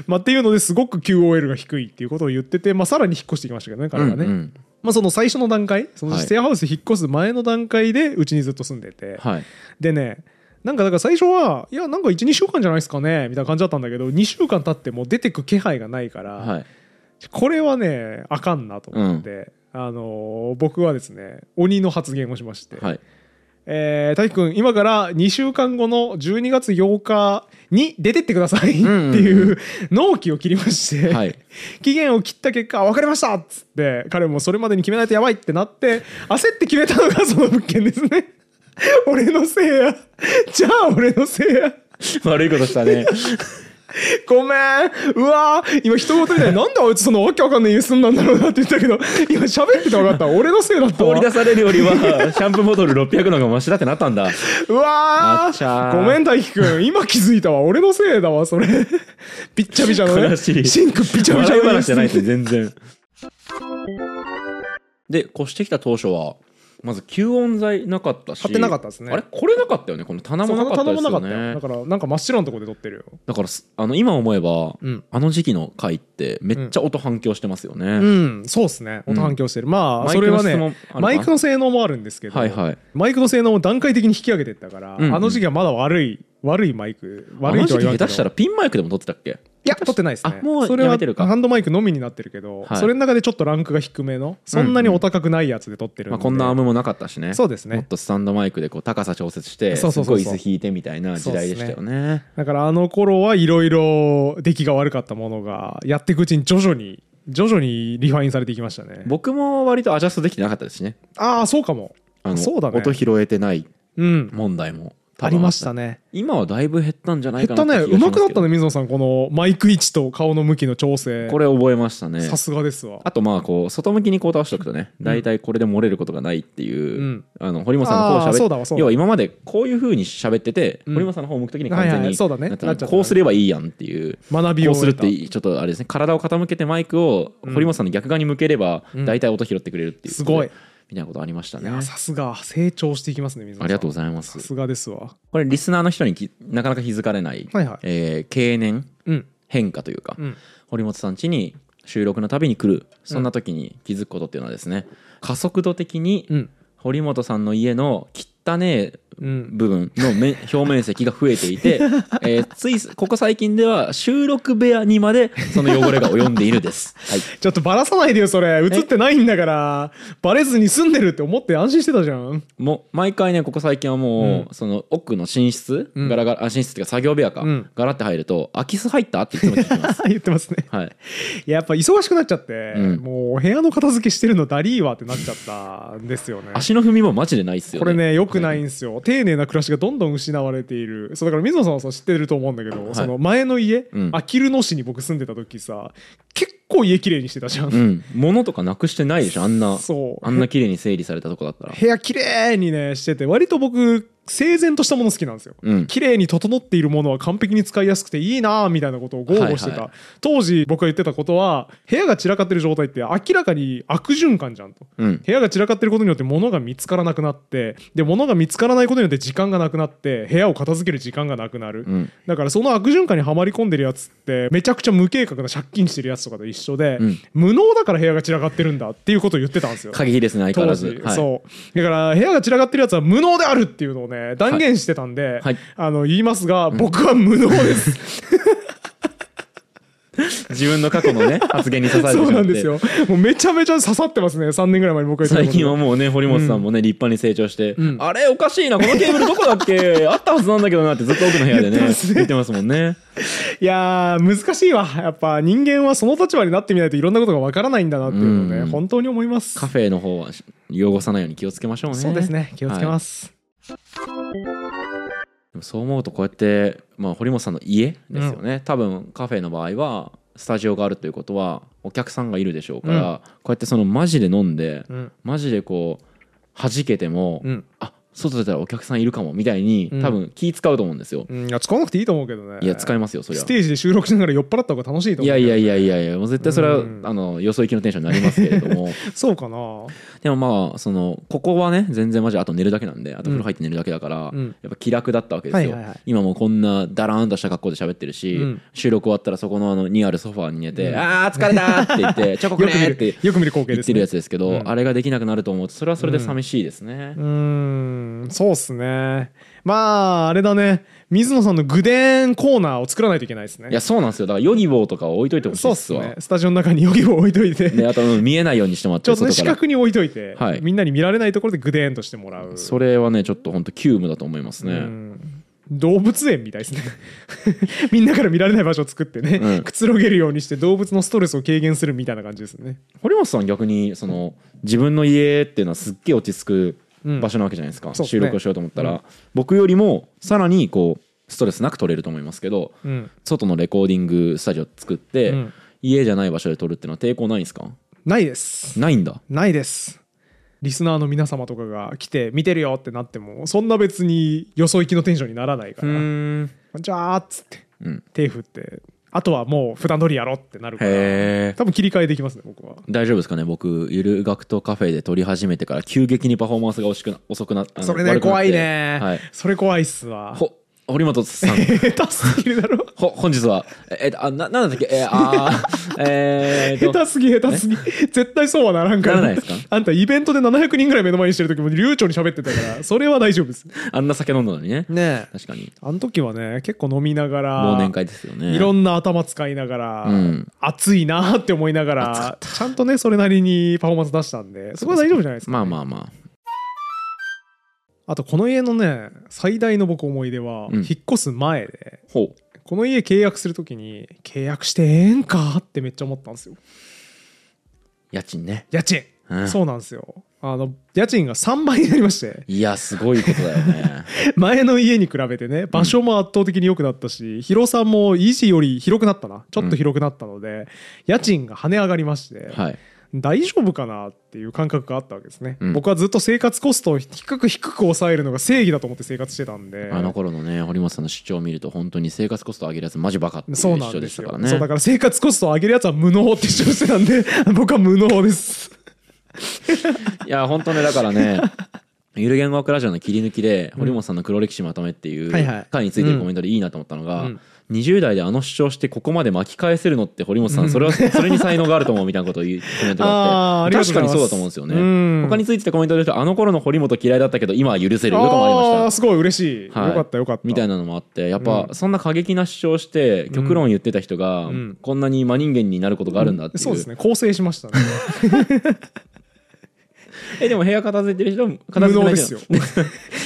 まあ、っていうのですごく QOL が低いっていうことを言ってて、まあ、さらに引っ越してきましたけどねあ彼はね、うんうん。まあ、その最初の段階そのはい。シェアハウス引っ越す前の段階でうちにずっと住んでて、はい。でねなんかだから最初はいやなんか12週間じゃないですかねみたいな感じだったんだけど2週間経っても出てく気配がないから、はいこれはねあかんなと思って、あのー僕はですね鬼の発言をしまして、はい。えー、大輝くん今から2週間後の12月8日に出てってくださいってんうん。いう納期を切りまして、はい。期限を切った結果「分かりました!」っつって彼もそれまでに決めないとやばいってなって焦って決めたのがその物件ですね。俺のせいや。じゃあ俺のせいや。悪いことしたね ごめん。うわー今人事みたいになんであいつそのわけわかんない家住んだんだろうなって言ったけど 今喋ってて分かった。俺のせいだったわ。放り出されるよりはシャンプーボトル600のがマシだってなったんだ。うわごめん大輝くん。今気づいたわ。俺のせいだわそれ。びっちゃびちゃのね。悲しい。シンクびちゃびちゃ笑いの話じゃないですね全然。で越してきた当初はまず吸音材なかったし。買ってなかったですね。あれ？これなかったよね？この棚もなかったですよね。だからなんか真っ白なとこで撮ってるよ。だからすあの今思えば、うん。あの時期の回ってめっちゃ音反響してますよね、うん。そうっすね。音反響してる、まあそれはねマイクの性能もあるんですけど、はいはい。マイクの性能を段階的に引き上げてったから、うんうん。あの時期はまだ悪い悪いマイク悪いとは言わんけど。下手したらピンマイクでも撮ってたっけ？いや撮ってないですね。あもうそれはやめてるか。ハンドマイクのみになってるけど、はい。それの中でちょっとランクが低めのそんなにお高くないやつで撮ってるんで、まあ、こんなアームもなかったしね。そうですね。もっとスタンドマイクでこう高さ調節してそうそうそうそう。すごい椅子引いてみたいな時代でしたよね。だからあの頃はいろいろ出来が悪かったものがやっていくうちに徐々に徐々にリファインされていきましたね。僕も割とアジャストできてなかったですしね。ああそうかも。あのそうだね。音拾えてないうん。問題もありましたね。今はだいぶ減ったんじゃない減ったねかなって気がしまくなったね水野さん。このマイク位置と顔の向きの調整。これ覚えましたね。さすがですわ。あとまあこう外向きにこう倒しておくとね大体これで漏れることがないっていう、うん。あの堀本さんの方を喋ってそうだわそうだ。要は今までこういう風に喋ってて、うん。堀本さんの方を向くときに完全に、こうすればいいやんっていう学びをこうするって得いいちょっとあれですね体を傾けてマイクを堀本さんの逆側に向ければうん。大体音拾ってくれるっていう。すごいみたいなことありましたね。さすが。成長していきますね水野さん。ありがとうございまさすすがですわ。これリスナーの人にきなかなか気づかれない、はいはい。えー経年うん。変化というか、うん。堀本さん家に収録のたびに来る。そんな時に気づくことっていうのはですね、加速度的にうん。堀本さんの家の汚ねえうん部分の面 表面積が増えていて、えーついここ最近では収録部屋にまでその汚れが及んでいるです。はい。ちょっとバラさないでよそれ。映ってないんだから。バレずに住んでるって思って安心してたじゃん。もう毎回ねここ最近はもう、その奥の寝室、うん。ガラガラあ寝室っていうか作業部屋か、うん。ガラって入ると空き巣入ったっていつも聞きます。言ってますね。はい、いややっぱ忙しくなっちゃって、うん。もう部屋の片付けしてるのダリーわってなっちゃったんですよね。足の踏みもマジでないっすよね。これねよくないんですよ丁寧な暮らしがどんどん失われている。そうだから水野さんはさ知ってると思うんだけど、い。その前の家、うん。あきる野市に僕住んでた時さ結構家綺麗にしてたじゃん、うん。物とかなくしてないでしょあんなそう。あんな綺麗に整理されたとこだったら。部屋綺麗にねしてて割と僕整然としたもの好きなんですよ。うん。綺麗に整っているものは完璧に使いやすくていいなみたいなことを豪語してた、はいは当時僕が言ってたことは部屋が散らかってる状態って明らかに悪循環じゃんと。うん。部屋が散らかってることによって物が見つからなくなってで物が見つからないことによって時間がなくなって部屋を片付ける時間がなくなる、うん。だからその悪循環にはまり込んでるやつってめちゃくちゃ無計画な借金してるやつとかと一緒で、うん。無能だから部屋が散らかってるんだっていうことを言ってたんですよ過激ですね相変わ当らず時、はいそうだから部屋が散らかってるやつは無能であるっていうのをね断言してたんで、はい。あの言いますが、僕は無能です。自分の過去のね 発言に刺されてそうなんですよ。もうめちゃめちゃ刺さってますね。3年ぐらい前に僕が言ってた最こと。近はもうね堀本さんもね立派に成長して、ん。あれおかしいなこのケーブルどこだっけ？あったはずなんだけどなってずっと奥の部屋でね言ってますもんね。いやー難しいわ。やっぱ人間はその立場になってみないといろんでもわからないんだなっていうのをね、うん。本当に思います。カフェの方は汚さないように気をつけましょうね。そうですね。気をつけます、でもそう思うとこうやって、まあ、堀本さんの家ですよね、多分カフェの場合はスタジオがあるということはお客さんがいるでしょうから、うん。こうやってそのマジで飲んで、うん。マジでこう弾けても、うん。あ外出たらお客さんいるかもみたいにうん。多分気使うと思うんですよ、うん、いや使わなくていいと思うけどね。いや使いますよそりゃ。ステージで収録しながら酔っ払った方が楽しいと思ういやいやいやいやいやもう絶対それは、うん。あのよそ行きのテンションになりますけれども。そうかなでもまあそのここはね全然マジあと寝るだけなんであと風呂入って寝るだけだから、うん。やっぱ気楽だったわけですよ、はいはいはい。今もうこんなダラーンとした格好で喋ってるし、うん。収録終わったらそこのあのにあるソファーに寝て「うん。あー疲れた!」って言って「チョコくれ!」よく見ってるよく見る光景ですね。言ってるやつですけど、うん。あれができなくなると思うとそれはそれで寂しいですね。う、ーん。そうっすねまああれだね。水野さんの具伝コーナーを作らないといけないですね。いやそうなんですよ。だからヨギボーとかを置いといてほしいそうっすね。スタジオの中にヨギを置いといて。であとうん見えないようにしてもらっちょて外から。っとね四角に置いといて、はい。みんなに見られないところでグデーンとしてもらう。それはねちょっと本当急務だと思いますね、うん。動物園みたいですね。みんなから見られない場所を作ってね、うん。くつろげるようにして動物のストレスを軽減するみたいな感じですね。堀本さん逆にその自分の家っていうのはすっげえ落ち着くうん場所なわけじゃないですか、そうですね。収録をしようと思ったら、うん。僕よりもさらにこうストレスなく撮れると思いますけどうん。外のレコーディングスタジオ作って、うん。家じゃない場所で撮るっていうのは抵抗ないんですか？ないです。ないんだ。ないです。リスナーの皆様とかが来て見てるよってなってもそんな別によそ行きのテンションにならないかうら「ーん。こんにちは」っつってうん。手振ってあとはもう普段通りやろうってなるから多分切り替えできますね僕は。大丈夫ですかね僕ゆる学徒カフェで撮り始めてから急激にパフォーマンスが遅くな遅くなそれね怖いね、はい。それ怖いっすわ。ほ堀本さん。下手すぎるだろ。ほ本日はええっとあななんだっけ？えーあー えーっと。下手すぎ下手すぎ。絶対そうはならんから。ならないですか？あんたイベントで700人ぐらい目の前にしてる時も流暢に喋ってたからそれは大丈夫です。あんな酒飲んだのにね。ねえ。確かに。あの時はね結構飲みながら忘年会ですよね。いろんな頭使いながら、うん。熱いなって思いながらちゃんとねそれなりにパフォーマンス出したんでそこは大丈夫じゃないですか、まあまあまあとこの家のね最大の僕思い出は、うん。引っ越す前であほう。この家契約する時に契約してええんか？ってめっちゃ思ったんですよ。家賃ね。家賃、うん。そうなんですよ。あの家賃が3倍になりまして。いやすごいことだよね。前の家に比べてね場所も圧倒的に良くなったし、広さも維持より広くなったな。ちょっと広くなったので、家賃が跳ね上がりまして、はい大丈夫かなっていう感覚があったわけですね、うん。僕はずっと生活コストを低く低く抑えるのが正義だと思って生活してたんで。あの頃のね堀本さんの主張を見ると本当に生活コストを上げるやつマジバカっていうそうな主張んですしたからねそうだから生活コストを上げるやつは無能って主張してたんで 僕は無能です。いや本当ねだからねゆる言語学ラジオの切り抜きで、堀本さんの黒歴史まとめっていうはいはい。回についてるコメントでいいなと思ったのが、うん20代であの主張してここまで巻き返せるのって堀本さんそれはそれに才能があると思うみたいなことを言うコメントがあって 確かにそうだと思うんですよね、うん。他についてたコメントで言うとあの頃の堀本嫌いだったけど今は許せるとかもありました。すごい嬉しい、はい。よかったよかった。みたいなのもあってやっぱうそんな過激な主張して極論言ってた人がん。こんなに真人間になることがあるんだっていう,、そうですね。構成しましたね えでも部屋片付いてる人も片無付いてないですよ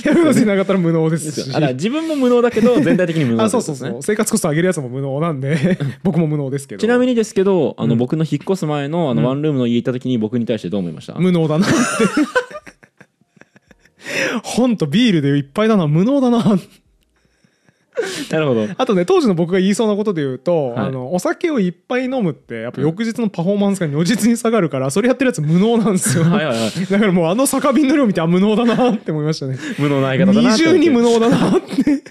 やることしなかったら無能ですしあら自分も無能だけど 全体的に無能あそうそうそう。生活コスト上げるやつも無能なんで。僕も無能ですけど。にちなみにですけどあのうん。僕の引っ越す前のあのうん。ワンルームの家行った時に僕に対してどう思いました、無能だなって。本とビールでいっぱいだな。無能だな なるほど。あとね当時の僕が言いそうなことで言うと、はい。あのお酒をいっぱい飲むってやっぱ翌日のパフォーマンスが如実に下がるからそれやってるやつ無能なんですよ。はいはいはい。だからもうあの酒瓶の量見てあ無能だなって思いましたね。無能な相方だな二重に無能だなって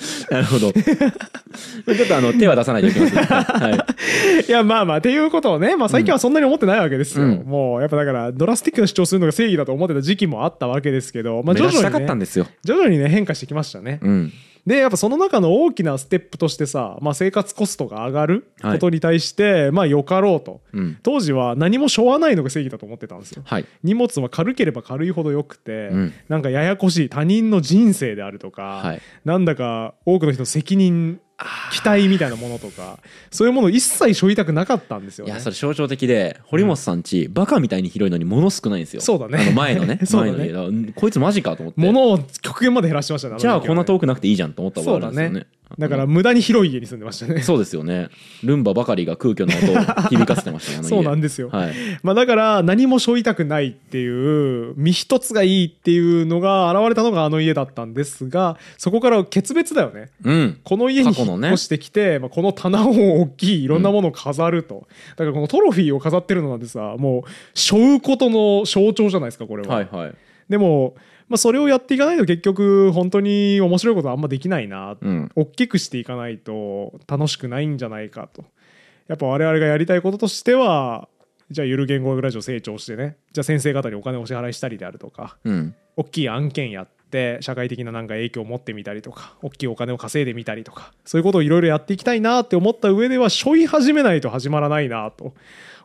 なるほど。ちょっとあの手は出さないといけません、はい、いやまあまあっていうことをね、まあ、最近はそんなに思ってないわけですよ、うん。もうやっぱだからドラスティックな主張するのが正義だと思ってた時期もあったわけですけど、まあ、徐々に、ね、ったんですよ、徐々にね変化してきましたね、うん、でやっぱその中の大きなステップとしてさ、まあ、生活コストが上がることに対して、まあよかろうと。うん、当時は何もしょわないのが正義だと思ってたんですよ。はい。荷物は軽ければ軽いほどよくて、うん。なんかややこしい他人の人生であるとか、はい。なんだか多くの人の責任期待みたいなものとかそういうものを一切背負いたくなかったんですよね。いやそれ象徴的で堀本さんち、バカみたいに広いのに物少ないんですよ。そうだね。あの前のね。そうだね。こいつマジかと思って。物を極限まで減らしてましたねじゃあこんなと遠くなくていいじゃんと思ったわけですよね。ねだから無駄に広い家に住んでましたね。そうですよね。ルンバばかりが空虚の音を 響かせてましたねそうなんですよ、はい。まあ、だから何も背負いたくないっていう身一つがいいっていうのが現れたのがあの家だったんですがそこから決別だよね。うん。この家に引っ越してきて、まあ、この棚を大きいいろんなものを飾ると、だからこのトロフィーを飾ってるのなんてさもう背負うことの象徴じゃないですかこれは、はいはい。でも、まあ、それをやっていかないと結局本当に面白いことはあんまできないな、うん。大きくしていかないと楽しくないんじゃないかと。やっぱ我々がやりたいこととしてはじゃあゆる言語学ラジオ成長してね。じゃあ先生方にお金をお支払いしたりであるとかうん。大きい案件やって社会的ななんか影響を持ってみたりとか大きいお金を稼いでみたりとかそういうことをいろいろやっていきたいなって思った上では背負い始めないと始まらないなと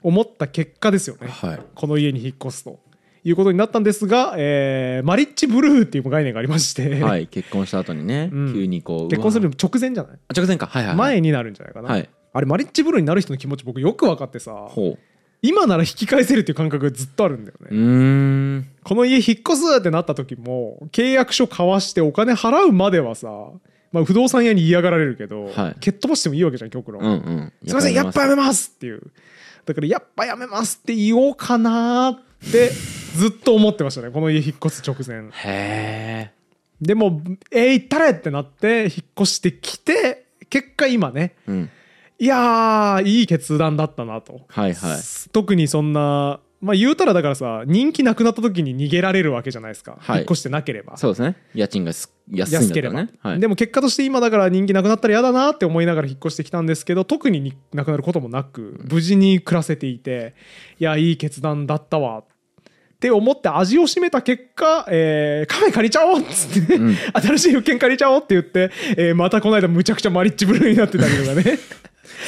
思った結果ですよね。はい。この家に引っ越すということになったんですが、えーマリッジブルーっていう概念がありまして、はい結婚した後にね、うん。急にこう結婚する直前じゃない？あ直前か。はいはい、はい、前になるんじゃないかな、はい。あれマリッジブルーになる人の気持ち僕よく分かってさほ今なら引き返せるっていう感覚がずっとあるんだよね、この家引っ越すってなった時も契約書交わしてお金払うまではさ、まあ、不動産屋に嫌がられるけど、はい。蹴っ飛ばしてもいいわけじゃん極論、うんうん。す。いませんやっぱやめますっていう。だからやっぱやめますって言おうかなってずっと思ってましたねこの家引っ越す直前。へえでもえー、行ったれってなって引っ越してきて結果今ねうん。いやーいい決断だったなと。はいはい。特にそんなまあ言うたらだからさ人気なくなった時に逃げられるわけじゃないですか、はい。引っ越してなければ。そうですね。家賃がす安いんだった安ければ、はい。でも結果として今だから人気なくなったら嫌だなって思いながら引っ越してきたんですけど特にになくなることもなく無事に暮らせていていやいい決断だったわ。って思って味を占めた結果、えーカフェ借りちゃおうっつってね、うん。新しい物件借りちゃおうって言って、えーまたこの間むちゃくちゃマリッジブルーになってたりとかね。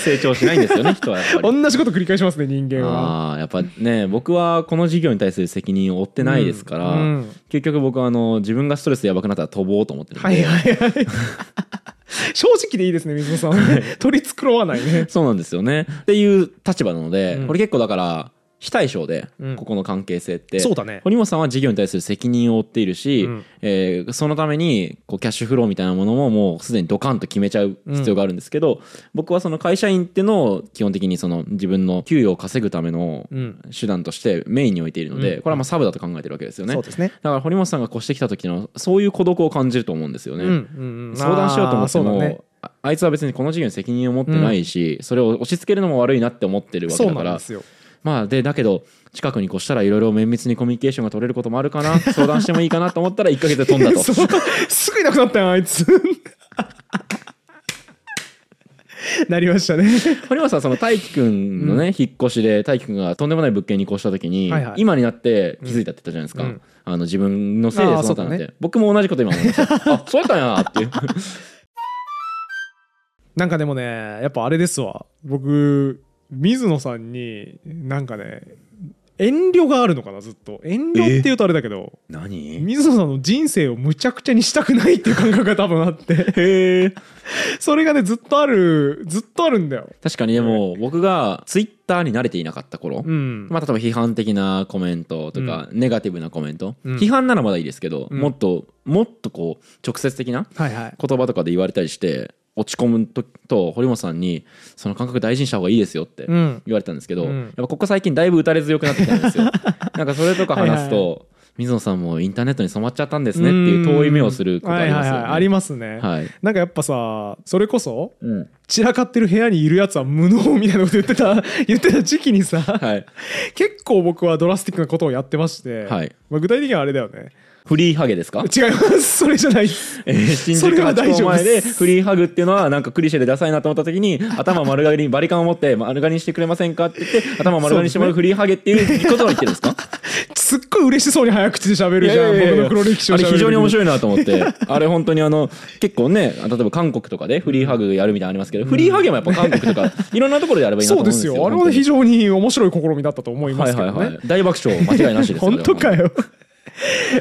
成長しないんですよね 人は同じこと繰り返しますね人間は。あーやっぱね僕はこの事業に対する責任を負ってないですから、うん。うん。結局僕はあの自分がストレスやばくなったら飛ぼうと思ってるはいはいはい。正直でいいですね水野さん。取り繕わないね。そうなんですよね。っていう立場なので、うん。これ結構だから非対称で、うん。ここの関係性って。そうだね。堀本さんは事業に対する責任を負っているし、うん。えーそのためにこうキャッシュフローみたいなものももうすでにドカンと決めちゃう必要があるんですけど、僕はその会社員ってのを基本的にその自分の給与を稼ぐためのうん。手段としてメインに置いているので、うん。これはまあサブだと考えてるわけですよね。そうですね。だから堀本さんが越してきた時のそういう孤独を感じると思うんですよね。うんうんうん。相談しようと思っても、あーそうだね。ああいつは別にこの事業に責任を持ってないし、それを押し付けるのも悪いなって思ってるわけそうだからなんですよ。まあでだけど近くに越したらいろいろ綿密にコミュニケーションが取れることもあるかな。相談してもいいかなと思ったら1ヶ月で飛んだと。すぐいなくなったよあいつ。なりましたね。堀本さんその大輝くんのね、引っ越しで大輝くんがとんでもない物件に越した時に、はいはい。今になって気づいたって言ったじゃないですか、うん。あの自分のせいでそうなったなんて、そうだ僕も同じこと今思いました。あそうやったんやなっていう。なんかでもね、やっぱあれですわ。僕、水野さんに、なんかね、遠慮があるのかな、ずっと。遠慮って言うとあれだけど、何？水野さんの人生をむちゃくちゃにしたくないっていう感覚が多分あって。へえ それがね、ずっとある、ずっとあるんだよ。確かにでも僕がツイッターに慣れていなかった頃、うん。まあ、例えば批判的なコメントとか、ネガティブなコメント、うん批判ならまだいいですけど、うんもっともっとこう直接的なはいはい。言葉とかで言われたりして落ち込むとと堀本さんにその感覚大事にした方がいいですよってうん。言われたんですけど、うんやっぱここ最近だいぶ打たれ強くなってきたんですよ なんかそれとか話すと水野さんもインターネットに染まっちゃったんですねっていう遠い目をすることありますよね。はいはいはい、ありますね、はい。なんかやっぱさそれこそうん。散らかってる部屋にいるやつは無能みたいなこと言ってた 言ってた時期にさ、はい。結構僕はドラスティックなことをやってまして、はいまあ、具体的にはあれだよねフリーハゲですか？違います。それじゃない。えー新それは宿ハチ大丈夫で公前です。フリーハグっていうのはなんかクリシェでダサいなと思った時に 頭丸刈りにバリカンを持って丸刈りにしてくれませんかって言って頭丸刈りにしてもらうフリーハゲっていうことを言ってるんですか？すっごい嬉しそうに早口で喋るじゃん。僕の黒歴史をあれ非常に面い白いなと思って。あれ本当にあの結構ね例えば韓国とかでフリーハグやるみたいなのありますけど、フリーハゲもやっぱ韓国とかいろんなところでやればいいなとそうで思うんですすよ。よあれは非常に面白い試みだったと思いまはいすけどね、はいはい大爆笑間違いなしですよ 本当かよ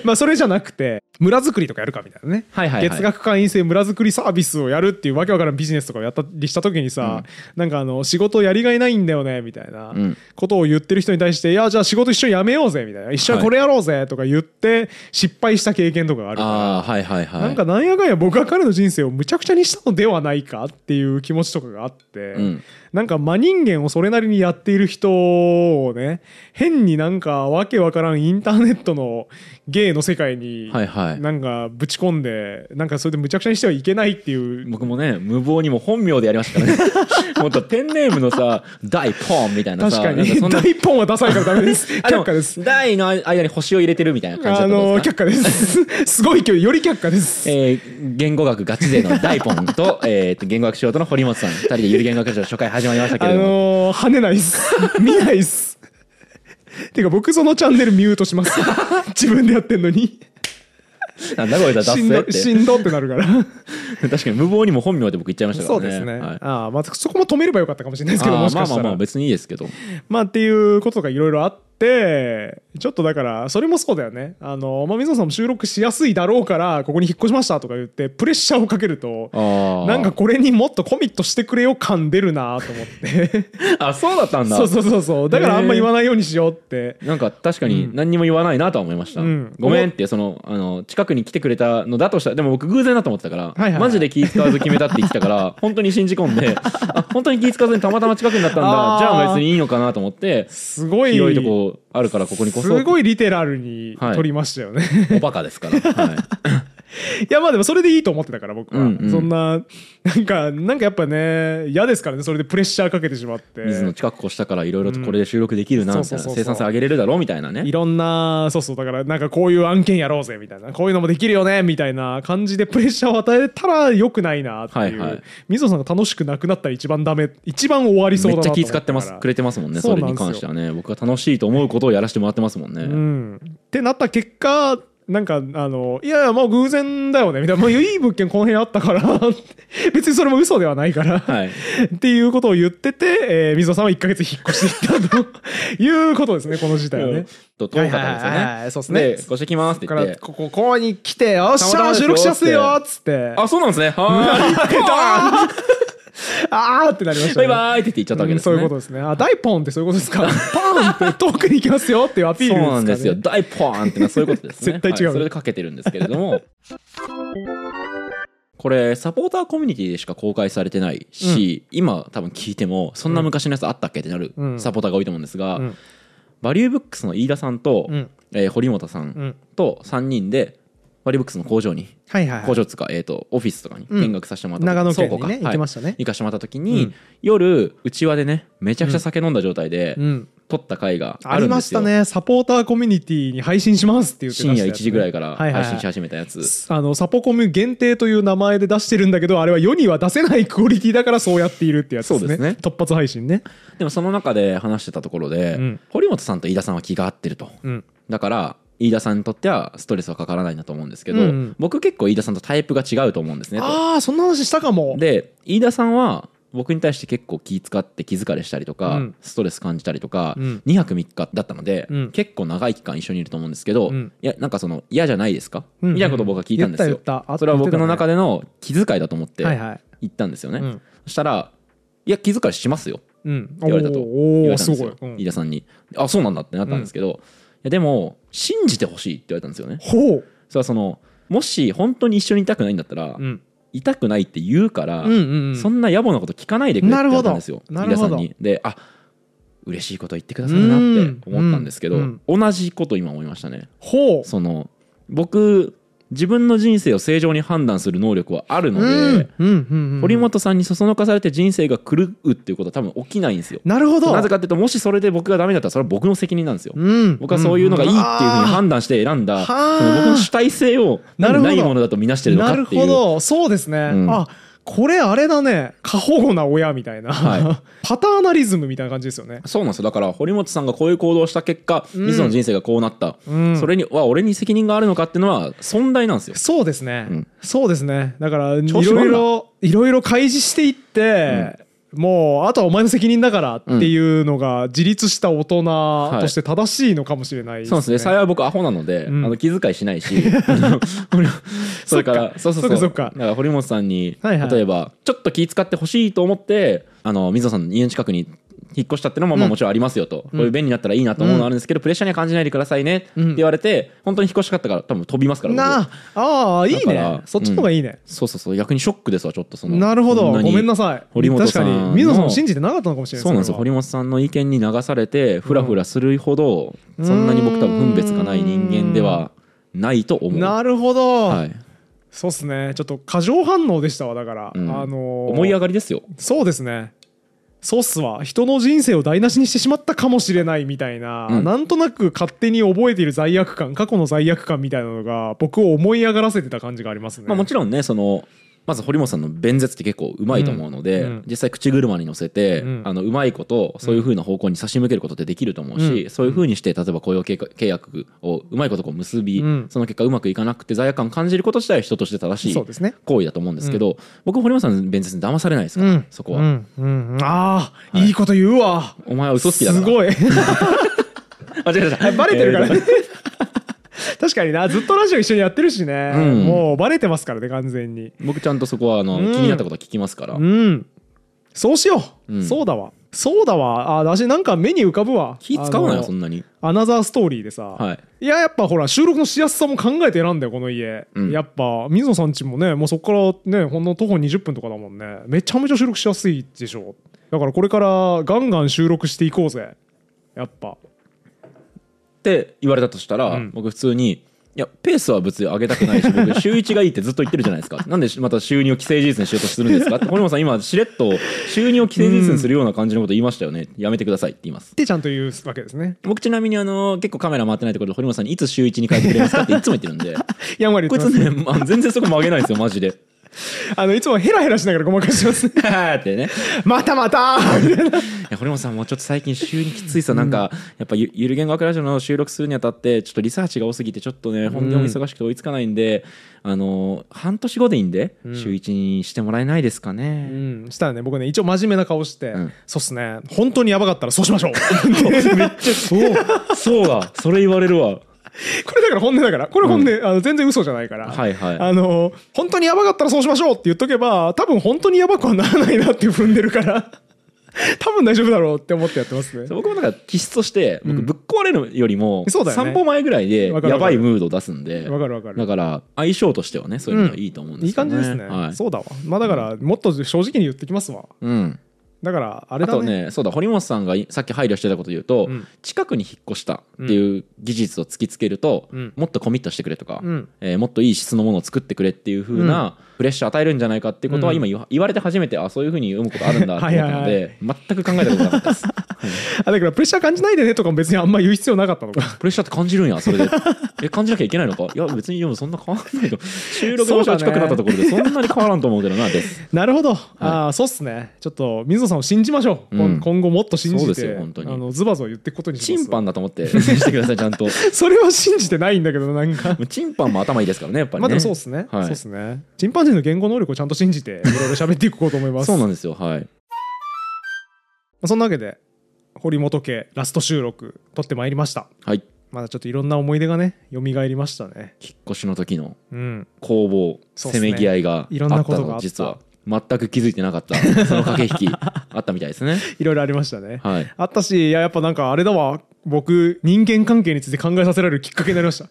まあそれじゃなくて。村づくりとかやるかみたいなね、はいはいはい。月額会員制村づくりサービスをやるっていうわけわからんビジネスとかをやったりした時にさ、なんかあの仕事やりがいないんだよねみたいなうん。ことを言ってる人に対して、いやじゃあ仕事一緒にやめようぜみたいな。一緒にこれやろうぜとか言って失敗した経験とかがあるから。はいはいはい。なんかなんやかんや僕は彼の人生をむちゃくちゃにしたのではないかっていう気持ちとかがあって、うん。なんか真人間をそれなりにやっている人をね変になんかわけわからんインターネットの芸の世界にはいはい。なんかぶち込んでなんかそれでむちゃくちゃにしてはいけないっていう。僕もね無謀にも本名でやりましたからね。もっとペンネームのさ大ポンみたいなさ確かに。なんそんな。第一本はダサいからダメです。却下です。大の間に星を入れてるみたいな感じだあったんの却下です。すごい勢いより却下です。えー言語学ガチ勢の大ポンと,、えーと言語学素人の堀本さん。二人でゆる言語学賞初回始まりましたけあれども、のー跳ねないっす。見ないっすてか僕そのチャンネルミュートします。自分でやってんのに。なんだこれだ脱しんど線って。しんどってなるから。確かに無謀にも本名で僕言っちゃいましたからね。そうですね、はい。ああまあそこも止めればよかったかもしれないですけどもしかしたら。まあまあまあ別にいいですけど。まあっていうことがいろいろあってちょっとだからそれもそうだよね。あの、まあ、水野さんも収録しやすいだろうからここに引っ越しましたとか言ってプレッシャーをかけるとなんかこれにもっとコミットしてくれよ感出るなと思って。あそうだったんだ。そうそうそうそう。だからあんま言わないようにしようって。なんか確かに何にも言わないなとは思いました、うん。ごめんってそのあの近くに来てくれたのだとしたらでも僕偶然だと思ってたから、はいはいマジで気使わず決めたって言ってたから 本当に信じ込んであ本当に気使わずにたまたま近くになったんだ。じゃあ別にいいのかなと思ってすごい。広いとこあるからここにこそすごいリテラルにはい。取りましたよね、おバカですから、はい、いやまあでもそれでいいと思ってたから僕は、うんうんそんななんかなんかやっぱね嫌ですからねそれでプレッシャーかけてしまって。水の近く越したからいろいろとこれで収録できるな生産性上げれるだろうみたいないねろんなそうそうだからなんかこういう案件やろうぜみたいな。こういうのもできるよねみたいな感じでプレッシャーを与えたらよくないなっていう、はいはい。水野さんが楽しくなくなったら一番ダメ一番終わりそうめっちゃ気使ってますくれてますもんねそうれに関してはね。僕が楽しいと思うことをやらせてもらってますもんね、うん、ってなった結果なんかあのいやいやもう偶然だよねみたいな。もういい物件この辺あったから。別にそれも嘘ではないから、はい。っていうことを言ってて、えー水野さんは1か月引っ越していったと。いうことですねこの事態はね。と遠かったんですよはいはいはいはいねそうですねで越してきますってだ言ってからここここに来てよっしたゃ収録しやすいよっつってあそうなんですねはーいあーってなりましたね。バイバイって言っちゃったわけですね。うんそういうことですね。あ、大ポンってそういうことですか？パーンって遠くに行きますよっていうアピールですか、ね。そうなんですよ。大ポーンってそういうことですね。絶対違う。はい。それでかけてるんですけれども。これサポーターコミュニティでしか公開されてないし、今多分聞いてもそんな昔のやつあったっけってなるうん。サポーターが多いと思うんですが、うん。バリューブックスの飯田さんと、うん。えー堀本さうん。んと3人でバリューブックスの工場にはいはい、はい。工場っつうか、えー、とオフィスとかにうん。見学させてもらった、長野県にね倉庫か。行きましたね。はい行かしてもらった時に、うん。夜うちわでねめちゃくちゃ酒飲んだ状態でうん。撮った回があありましたね。サポーターコミュニティに配信しますって言って深夜1出したやつね時ぐらいからはいはい。はい配信し始めたやつ、あのサポコミ限定という名前で出してるんだけどあれは世には出せないクオリティだからそうやっているってやつですね。ですね。突発配信ね。でもその中で話してたところで、うん。堀本さんと飯田さんは気が合ってると。うん。だから飯田さんにとってはストレスはかからないんだと思うんですけど、うんうん。僕結構飯田さんとタイプが違うと思うんですねとああそんな話したかも。で飯田さんは僕に対して結構気使って気疲れしたりとか、うん。ストレス感じたりとか、うん。2泊3日だったので、うん。結構長い期間一緒にいると思うんですけど、うん。いやなんかその嫌じゃないですか、うんみたいなことを僕は聞いたんですよ。言った言った。あそれは僕の中ででの気遣いだと思ってはいはい。言ったんですよね、うん。そしたら「いや気遣いしますよ」うん。って言われたとお言われたんですよ、飯田さんに「あそうなんだ」ってなったんですけど、いやでも信じてほしいって言われたんですよね。ほう。それはそのもし本当に一緒にいたくないんだったら、うん。痛くないって言うから、うんうんうん。そんな野暮なこと聞かないでくれって言われたんですよなるほど。飯田さんに。であ嬉しいこと言ってくださるなって思ったんですけど、うん。同じこと今思いましたね。ほう。その僕自分の人生を正常に判断する能力はあるので、堀本さんにそそのかされて人生が狂うっていうことは多分起きないんですよ。なるほど。なぜかっていうともしそれで僕がダメだったらそれは僕の責任なんですよ、うん。僕はそういうのがいいっていうふうに判断して選んだ、はあその僕の主体性をなるほど。ないものだと見なしてるのかなるっていう。ほど。そうですね、うん。あこれあれだね。過保護な親みたいな、はパターナリズムみたいな感じですよね。そうなんですよ。だから堀本さんがこういう行動をした結果うん。水野の人生がこうなった、うん。それには俺に責任があるのかっていうのは尊大なんですよ。そうですね、うん。そうですね。だからいろいろいろいろ開示していって、もうあとはお前の責任だからっていうのが自立した大人として正しいのかもしれないですね。そうですね。幸い僕アホなので、うん。あの気遣いしないし。それからそうそうそう。そっかそっか。だから堀本さんに、はいはい。例えばちょっと気遣ってほしいと思ってあの水野さんの家の近くに引っ越したっていうのもまあもちろんありますよと、こういう便利になったらいいなと思うのはあるんですけど、プレッシャーには感じないでくださいねって言われて、本当に引っ越したかったから多分飛びますから僕なあああいいね。そっちの方がいいね、そうそうそう。逆にショックですわちょっとそのなるほど。ごめんなさい。堀本さんの確かに水野さんを信じてなかったのかもしれないそうなんですよ。堀本さんの意見に流されてフラフラするほど、そんなに僕多分分別がない人間ではないと思う。はなるほど、はい、そうっすね。ちょっと過剰反応でしたわだから、うん。あのー思い上がりですよ。そうですねそうっすわ。人の人生を台無しにしてしまったかもしれないみたいな、うん。なんとなく勝手に覚えている罪悪感過去の罪悪感みたいなのが僕を思い上がらせてた感じがありますね、まあ、もちろんねそのまず堀本さんの弁舌って結構うまいと思うので、うん。うん。実際口車に乗せて、うん。あのうまいことそういうふうな方向に差し向けることってできると思うし、うん。そういうふうにして例えば雇用契契約をうまいことこう結び、うん。その結果うまくいかなくて罪悪感を感じること自体は人として正しい行為だと思うんですけど、僕堀本さんの弁舌に騙されないですから、そこは、うん。うん。ああ、い、いこと言うわ。お前は嘘つきだから。すごい。あ違う違う。バレてるからね、えー 確かになずっとラジオ一緒にやってるしね、うん。もうバレてますからね完全に。僕ちゃんとそこはあの、うん。気になったことは聞きますから、うん。そうしよう、うん。そうだわ。そうだわ。あ私なんか目に浮かぶわ。気使うなあのよそんなに。アナザーストーリーでさ、はい。いややっぱほら収録のしやすさも考えて選んだよこの家、うん。やっぱ水野さんちもねもうそこからねほんの徒歩20分とかだもんね。めちゃめちゃ収録しやすいでしょ。だからこれからガンガン収録していこうぜ。やっぱって言われたとしたら、うん。僕普通にいやペースは別に上げたくないし僕 週1がいいってずっと言ってるじゃないですか。なんでまた収入を既成事実にしようとするんですか？って堀本さん今しれっと収入を既成事実にするような感じのこと言いましたよね、やめてくださいって言います。ってちゃんと言うわけですね。僕ちなみにあの結構カメラ回ってないところで堀本さんにいつ週1に変えてくれますかっていつも言ってるんで。やんわりこいつね、まあ、全然そこ曲げないですよマジで あのいつもヘラヘラしながらごまかしてますね。ってね。またまた。堀本さんもうちょっと最近週にきついさ、なんかやっぱゆゆる言語学ラジオの収録するにあたってちょっとリサーチが多すぎてちょっとね本業も忙しくて追いつかないんで、あの半年後でいいんで、ん。週1にしてもらえないですかうね、ん。したらね僕ね一応真面目な顔して、うん。そうっすね。本当にやばかったらそうしましょう。めっちゃそう。そうだ。それ言われるわ これだから本音だから。これ本音、あの全然嘘じゃないから、はいはい。あの本当にやばかったらそうしましょうって言っとけば多分本当にやばくはならないなって踏んでるから。多分大丈夫だろうって思ってやってますね。僕もなんか気質として僕うん。ぶっ壊れるよりもそうだよね。3歩前ぐらいでやばいムードを出すんでわかるわかる。だから相性としてはねそういうのはいいと思うんでいいすよね、感じですね、はい。そうだわ。まあだからもっと正直に言ってきますわ。うん、だからあれあとだねねそうだ堀本さんがいさっき配慮してたこと言うと、うん。近くに引っ越したっていう技術を突きつけると、うん。もっとコミットしてくれとか、うん。えーもっといい質のものを作ってくれっていう風なプレッシャー与えるんじゃないかっていうことはうん。今言われて初めてあそういう風に読むことあるんだ って思ったのはいで全く考えたことなかったです。あだからプレッシャー感じないでねとかも別にあんま言う必要なかったのか。プレッシャーって感じるんやそれで。え感じなきゃいけないのか？いや別にでもそんな変わらないと収録場所が近くなったところでそんなに変わらんと思うけどなです。なるほど、ああそうっすね。ちょっと水野さんを信じましょう、うん。今後もっと信じそうですてよ本当に。あのズバズバ言っていくことにします。チンパンだと思ってしてくださいちゃんと。もそれは信じてないんだけどなんか。うチンパンも頭いいですからねやっぱりね。まあでもそうですね、はい。そうですね。チンパンの言語能力をちゃんと信じて いろいろ喋っていこうと思います。そうなんですよはい。そんなわけで堀本家ラスト収録撮ってまいりました。はい。まだちょっといろんな思い出がね蘇りましたね。引っ越しの時のうん。攻防、そうっすね。せめぎ合いがいろんなことが実は。全く気づいてなかった。その駆け引き あったみたいですね。いろいろありましたね、はい。あったしいややっぱなんかあれだわ。僕人間関係について考えさせられるきっかけになりました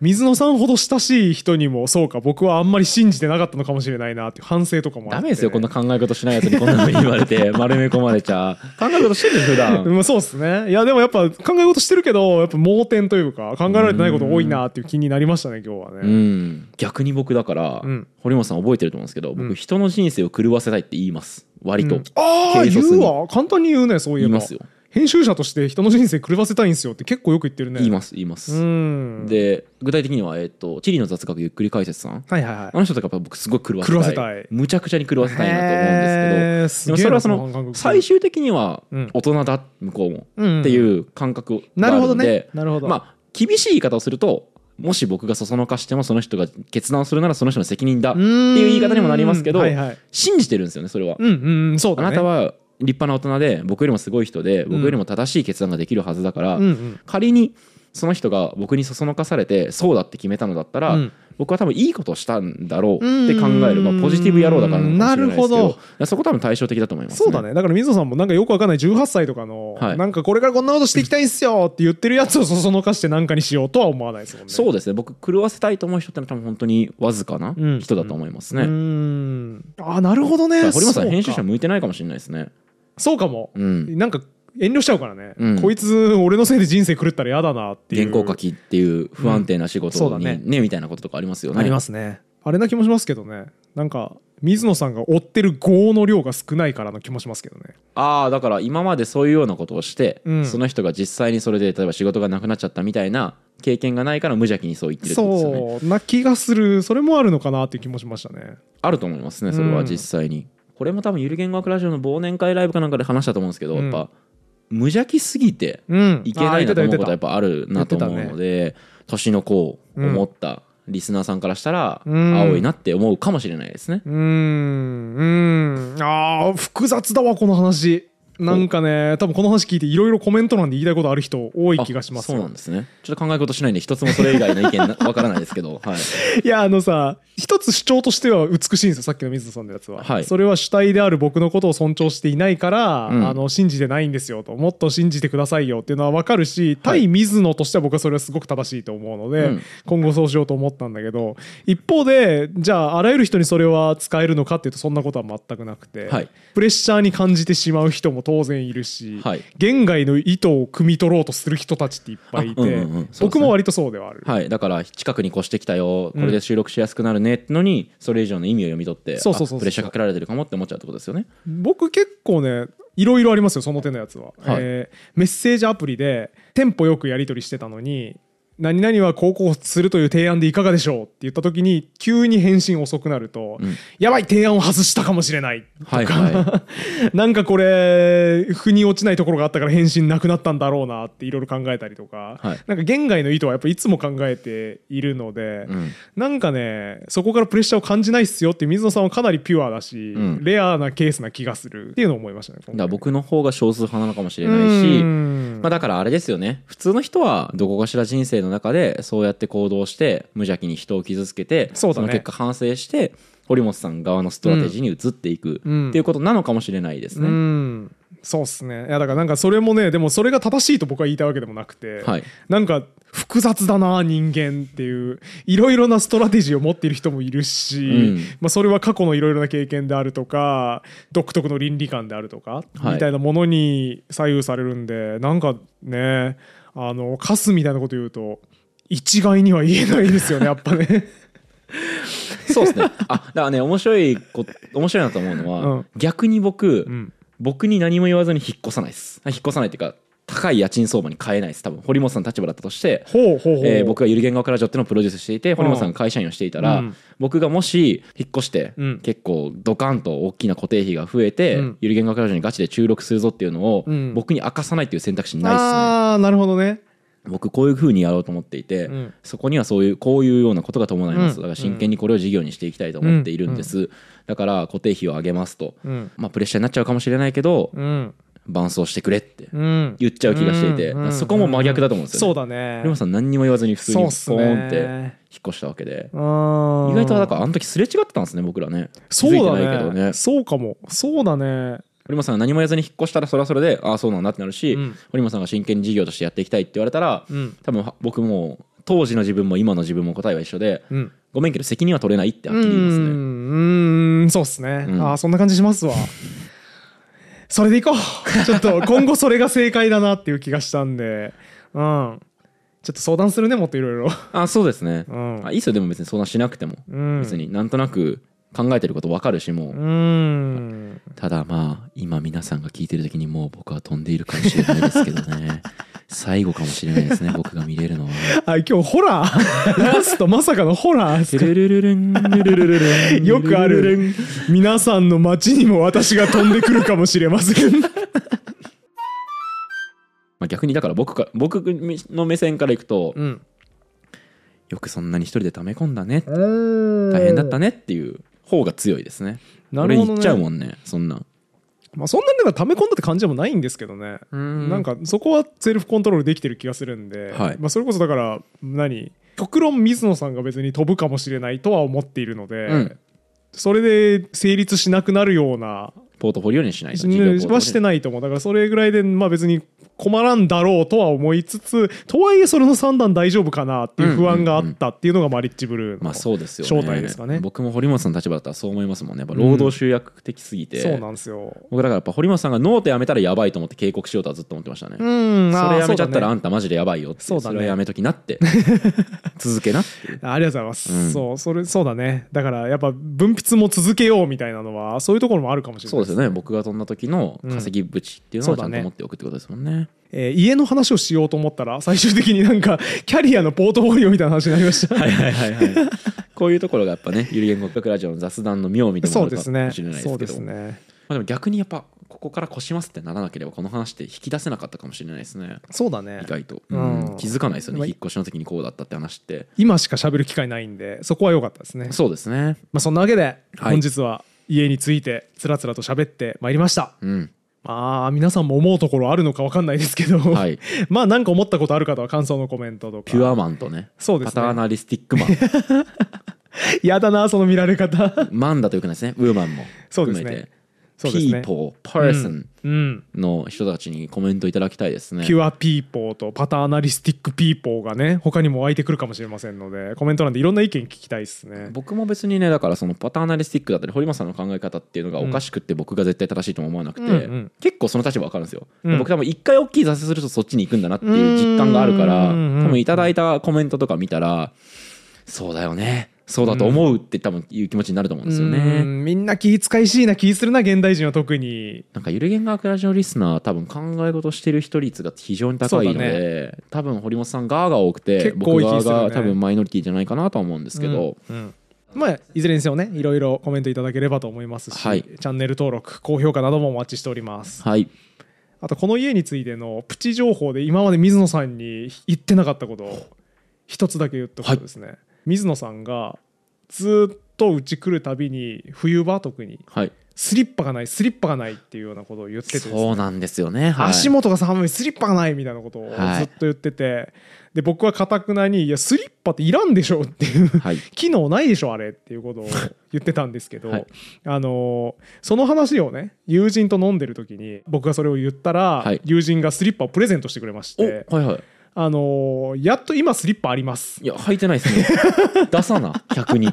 水野さんほど親しい人にもそうか僕はあんまり信じてなかったのかもしれないなっていう反省とかもあって。ダメですよこんな考え事しないやつにこんなふうに言われて丸め込まれちゃ。考え事してるよ普段。まあそうですね。いやでもやっぱ考え事してるけどやっぱ盲点というか考えられてないこと多いなっていう気になりましたね今日はうねん。逆に僕だから、うん。堀本さん覚えてると思うんですけど僕、うん。人の人生を狂わせたいって言います。割と、うん。ああ言うわ。簡単に言うねそういえば。言いますよ編集者として人の人生狂わせたいんですよって結構よく言ってるね。言います言います、うん。で具体的には、えっとチリの雑学ゆっくり解説さん。はいはいはい。あの人とか僕すごい狂わせたい。狂わせたい。むちゃくちゃに狂わせたいなと思うんですけど。でもそれはその最終的にはうん大人だ向こうもうんっていう感覚なるほどがあるのでね。なるほど。まあ厳しい言い方をするともし僕がそそのかしてもその人が決断するならその人の責任だっていう言い方にもなりますけどはいはい。信じてるんですよねそれは。うんうんそうね。なたは立派な大人で僕よりもすごい人で僕よりも正しい決断ができるはずだから、うんうん。仮にその人が僕にそそのかされてそうだって決めたのだったら、うん。僕は多分いいことをしたんだろうって考える、まあ、ポジティブ野郎だからなるほど。そこ多分対照的だと思います、そうだね。だから水野さんもなんかよくわかんない18歳とかの、はい。なんかこれからこんなことしていきたいんすよって言ってるやつをそそのかしてなんかにしようとは思わないですもんね。そうですね。僕狂わせたいと思う人ってのは多分本当にわずかなうん。人だと思いますうーね、ん。あなるほどね。堀本さん編集者向いてないかもしれないですねそうかも、うん。なんか遠慮しちゃうからね、うん。こいつ俺のせいで人生狂ったら嫌だなっていう。原稿書きっていう不安定な仕うん事にそうだね。ねみたいなこととかありますよね。ありますね。あれな気もしますけどね。なんか水野さんが追ってる業の量が少ないからの気もしますけどね。ああだから今までそういうようなことをして、うん。ねその人が実際にそれで例えば仕事がなくなっちゃったみたいな経験がないから無邪気にそう言ってるってことですよね。そう。な気がする。それもあるのかなっていう気もしましたね。あると思いますねそれはうん。実際に、これも多分ゆる言語学ラジオの忘年会ライブかなんかで話したと思うんですけど、うん。やっぱ無邪気すぎてうん。いけないなと思うことはやっぱぱあるなと思うので、年の子を思ったリスナーさんからしたら、うん。青いなって思うかもしれないですね、うーん。うーん。あー複雑だわこの話なんかね多分この話聞いていろいろコメント欄で言いたいことある人多い気がしますあそうよなんですね。ちょっと考え事しないんで一つもそれ以外の意見なわからないですけど、はい、いやあのさ一つ主張としては美しいんですよさっきの水野さんのやつは、はい。それは主体である僕のことを尊重していないから、うん。あの信じてないんですよともっと信じてくださいよっていうのは分かるし対水野としては僕はそれはすごく正しいと思うので、うん。今後そうしようと思ったんだけど一方でじゃああらゆる人にそれは使えるのかっていうとそんなことは全くなくて、はい。プレッシャーに感じてしまう人も当然いるし、はい。言外の意図を汲み取ろうとする人たちっていっぱいいて、あうんうんね。僕も割とそうではある。はい、だから近くに越してきたよ。これで収録しやすくなるねってのにそれ以上の意味を読み取ってそうそうそうそう。あプレッシャーかけられてるかもって思っちゃうってことですよね。僕結構ねいろいろありますよその手のやつは、はい。えーメッセージアプリでテンポよくやり取りしてたのに何々はこうこうするという提案でいかがでしょうって言った時に急に返信遅くなると、うん。やばい提案を外したかもしれないとか、はいは なんかこれ腑に落ちないところがあったから返信なくなったんだろうなっていろいろ考えたりとか、はい。なんか言外の意図はやっぱいつも考えているので、うん。なんかねそこからプレッシャーを感じないっすよって水野さんはかなりピュアだし、うん。レアなケースな気がするっていうのを思いましたね。だ僕の方が少数派なのかもしれうないしん。まあ、だからあれですよね。普通の人はどこかしら人生の中でそうやって行動して無邪気に人を傷つけてそうだね。の結果反省して堀本さん側のストラテジーに移っていくうん。っていうことなのかもしれないですうね。ん。そうっすね。いやだからなんかそれもねでもそれが正しいと僕は言いたいわけでもなくて、はい。なんか複雑だな人間っていういろいろなストラテジーを持っている人もいるし、うん。まあ、それは過去のいろいろな経験であるとか独特の倫理観であるとか、はい。みたいなものに左右されるんでなんかねあのカスみたいなこと言うと一概には言えないですよね やっぱね。そうですね。あだからね面白いこ面白いなと思うのは、うん。逆に僕、うん。僕に何も言わずに引っ越さないです。引っ越さないっていうか高い家賃相場に変えないです。多分堀本さんの立場だったとしてえー僕がゆる言語からジョってのをプロデュースしていて堀本さんが会社員をしていたら、うん。僕がもし引っ越して、うん。結構ドカンと大きな固定費が増えて、うん。ゆる言語からジョにガチで注力するぞっていうのを、うん。僕に明かさないっていう選択肢ないですね。ああなるほどね。僕こういう風にやろうと思っていて、うん。そこにはそういうこういうようなことが伴います、うん。だから真剣にこれを事業にしていきたいと思っているんです、だから固定費を上げますと、うん。まあプレッシャーになっちゃうかもしれないけど、うん伴走してくれってうん。言っちゃう気がしていて、うんそこも真逆だと思うんですよね、そうだね。レモさん何にも言わずに普通にポーンって引っ越したわけで、意意外とだからあの時すれ違ってたんですね僕らね。そうだね。ね。そうかも。そうだね。堀本さんが何も言わずに引っ越したらそれはそれでああそうなんだってなるし、うん。堀本さんが真剣に事業としてやっていきたいって言われたら、うん。多分は僕も当時の自分も今の自分も答えは一緒でうん。ごめんけど責任は取れないってはっきり言いますね。うんそうっすね、うん。ああそんな感じしますわそれでいこう。ちょっと今後それが正解だなっていう気がしたんで。うん。ちょっと相談するねもっといろいろ。あそうですね、うん。あいいっすよ。でも別に相談しなくても、うん。別になんとなく考えてること分かるしもう、ただまあ今皆さんが聞いてる時にもう僕は飛んでいるかもしれないですけどね。最後かもしれないですね僕が見れるのはあ今日ホラー？ラストまさかのホラールルルルンルルルルルンよくある。皆さんの街にも私が飛んでくるかもしれません。まあ、逆にだから僕か僕の目線からいくと、うん。よくそんなに一人で溜め込んだね。大大変だったねっていう方が強いですね。なるほどね。俺言っちゃうもんねそんなん。まあそんなになんか溜め込んだって感じでもないんですけどね。ん。なんかそこはセルフコントロールできてる気がするんで、はい。まあ、それこそだから何？極論水野さんが別に飛ぶかもしれないとは思っているので、うん。それで成立しなくなるようなポートフォリオにしないとはしてないと思うだからそれぐらいでまあ別に困らんだろうとは思いつつとはいえそれの算段大丈夫かなっていう不安があったっていうのがマリッジブルーの、まあそうですよね。正体ですかね。僕も堀本さんの立場だったらそう思いますもんね。やっぱ労働集約的すぎて、そうなんですよ。僕だからやっぱ堀本さんがノートやめたらやばいと思って警告しようとはずっと思ってましたね、うんそれやめちゃったらああんたマジでやばいよって。そうだね。れはやめときなって。続けなってありがとうございます、うん。そうそれそうだね。だからやっぱ文筆も続けようみたいなのはそういうところもあるかもしれないそうですよね。僕が飛んだ時の稼ぎ口っていうのはちゃんと持っておくってことですもんね,、えー家の話をしようと思ったら最終的に なんかキャリアのポートフォリオみたいな話になりました。はいはいはいはい。こういうところがやっぱねゆる言語学ラジオの雑談の妙味でもあるかもしれないですそうけどですね。まあ、でも逆にやっぱここから越しますってならなければこの話って引き出せなかったかもしれないですね。そうだね。意外と、うん。うん。気づかないですよまあね引っ越しの時にこうだったって話って。今しか喋る機会ないんでそこは良かったですね。そうですね。まあそんなわけではい。本日は家についてつらつらと喋ってまいりました。うん。まあ皆さんも思うところあるのか分かんないですけど、はい。まあなんか思ったことある方は感想のコメントとか。ピュアマンとね。そうですね。パターナリスティックマン。やだなその見られ方。マンだとよくないですね。ウーマンもそうですね。含めてそうですね。People の人たちにコメントいただきたいですね。ピュアピーポーとパターナリスティックピーポーがね他にも湧いてくるかもしれませんのでコメント欄でいろんな意見聞きたいですね。僕も別にねだからそのパターナリスティックだったり堀本さんの考え方っていうのがおかしくって僕が絶対正しいとも思わなくて、うん。うん結構その立場分かるんですよ、うん僕多分一回大きい挫折するとそっちに行くんだなっていう実感があるからうん。多分いただいたコメントとか見たらそうだよねそうだと思うって多分いう気持ちになると思うんですようねんみんな気遣いしいな気するな現代人は特に。なんかゆる言語学ラジオリスナー多分考え事してる人率が非常に高いので、多分堀本さん側が多くて結構多僕側が多分マイノリティじゃないかなとは思うんですけど、うん。うん。まあいずれにせよねいろいろコメントいただければと思いますし、はい。チャンネル登録高評価などもお待ちしております。はい。あとこの家についてのプチ情報で今まで水野さんに言ってなかったことを一つだけ言っとくとですね、水野さんがずっとうち来るたびに冬場特にはい。スリッパがないスリッパがないっていうようなことを言っててね。そうなんですよね、はい、足元が寒いスリッパがないみたいなことをずはい。っと言ってて、で僕はかたくなに「いやスリッパっていらんでしょ」っていうはい。機能ないでしょあれっていうことを言ってたんですけど、はい。あのーその話をね友人と飲んでる時に僕がそれを言ったら、はい。友人がスリッパをプレゼントしてくれましおて、はいはいあのーやっと今スリッパあります。いや履いてないですね。出さな逆に。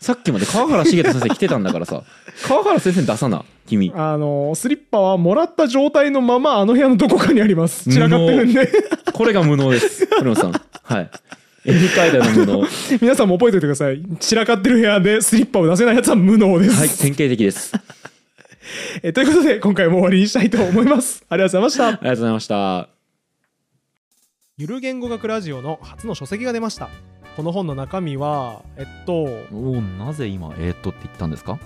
さっきまで川原茂人先生来てたんだからさ。川原先生出さな君。あのースリッパはもらった状態のままあの部屋のどこかにあります。散らかってるんで。これが無能です。古野さん。はい。エフ階段の無能。は 皆さんも覚えておいてください。散らかってる部屋でスリッパを出せないやつは無能です、い典型的です。あえということで今回も終わりにしたいと思います。ありがとうございました。りがとうございましたゆる言語学ラジオの初の書籍が出ました。この本の中身はえっとおおなぜ今えー、っとって言ったんですか？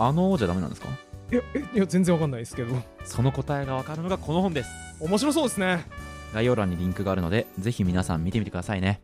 あのーじゃダメなんですか？いやえいや全然わかんないですけど。その答えがわかるのがこの本です。面白そうですね。概要欄にリンクがあるのでぜひ皆さん見てみてくださいね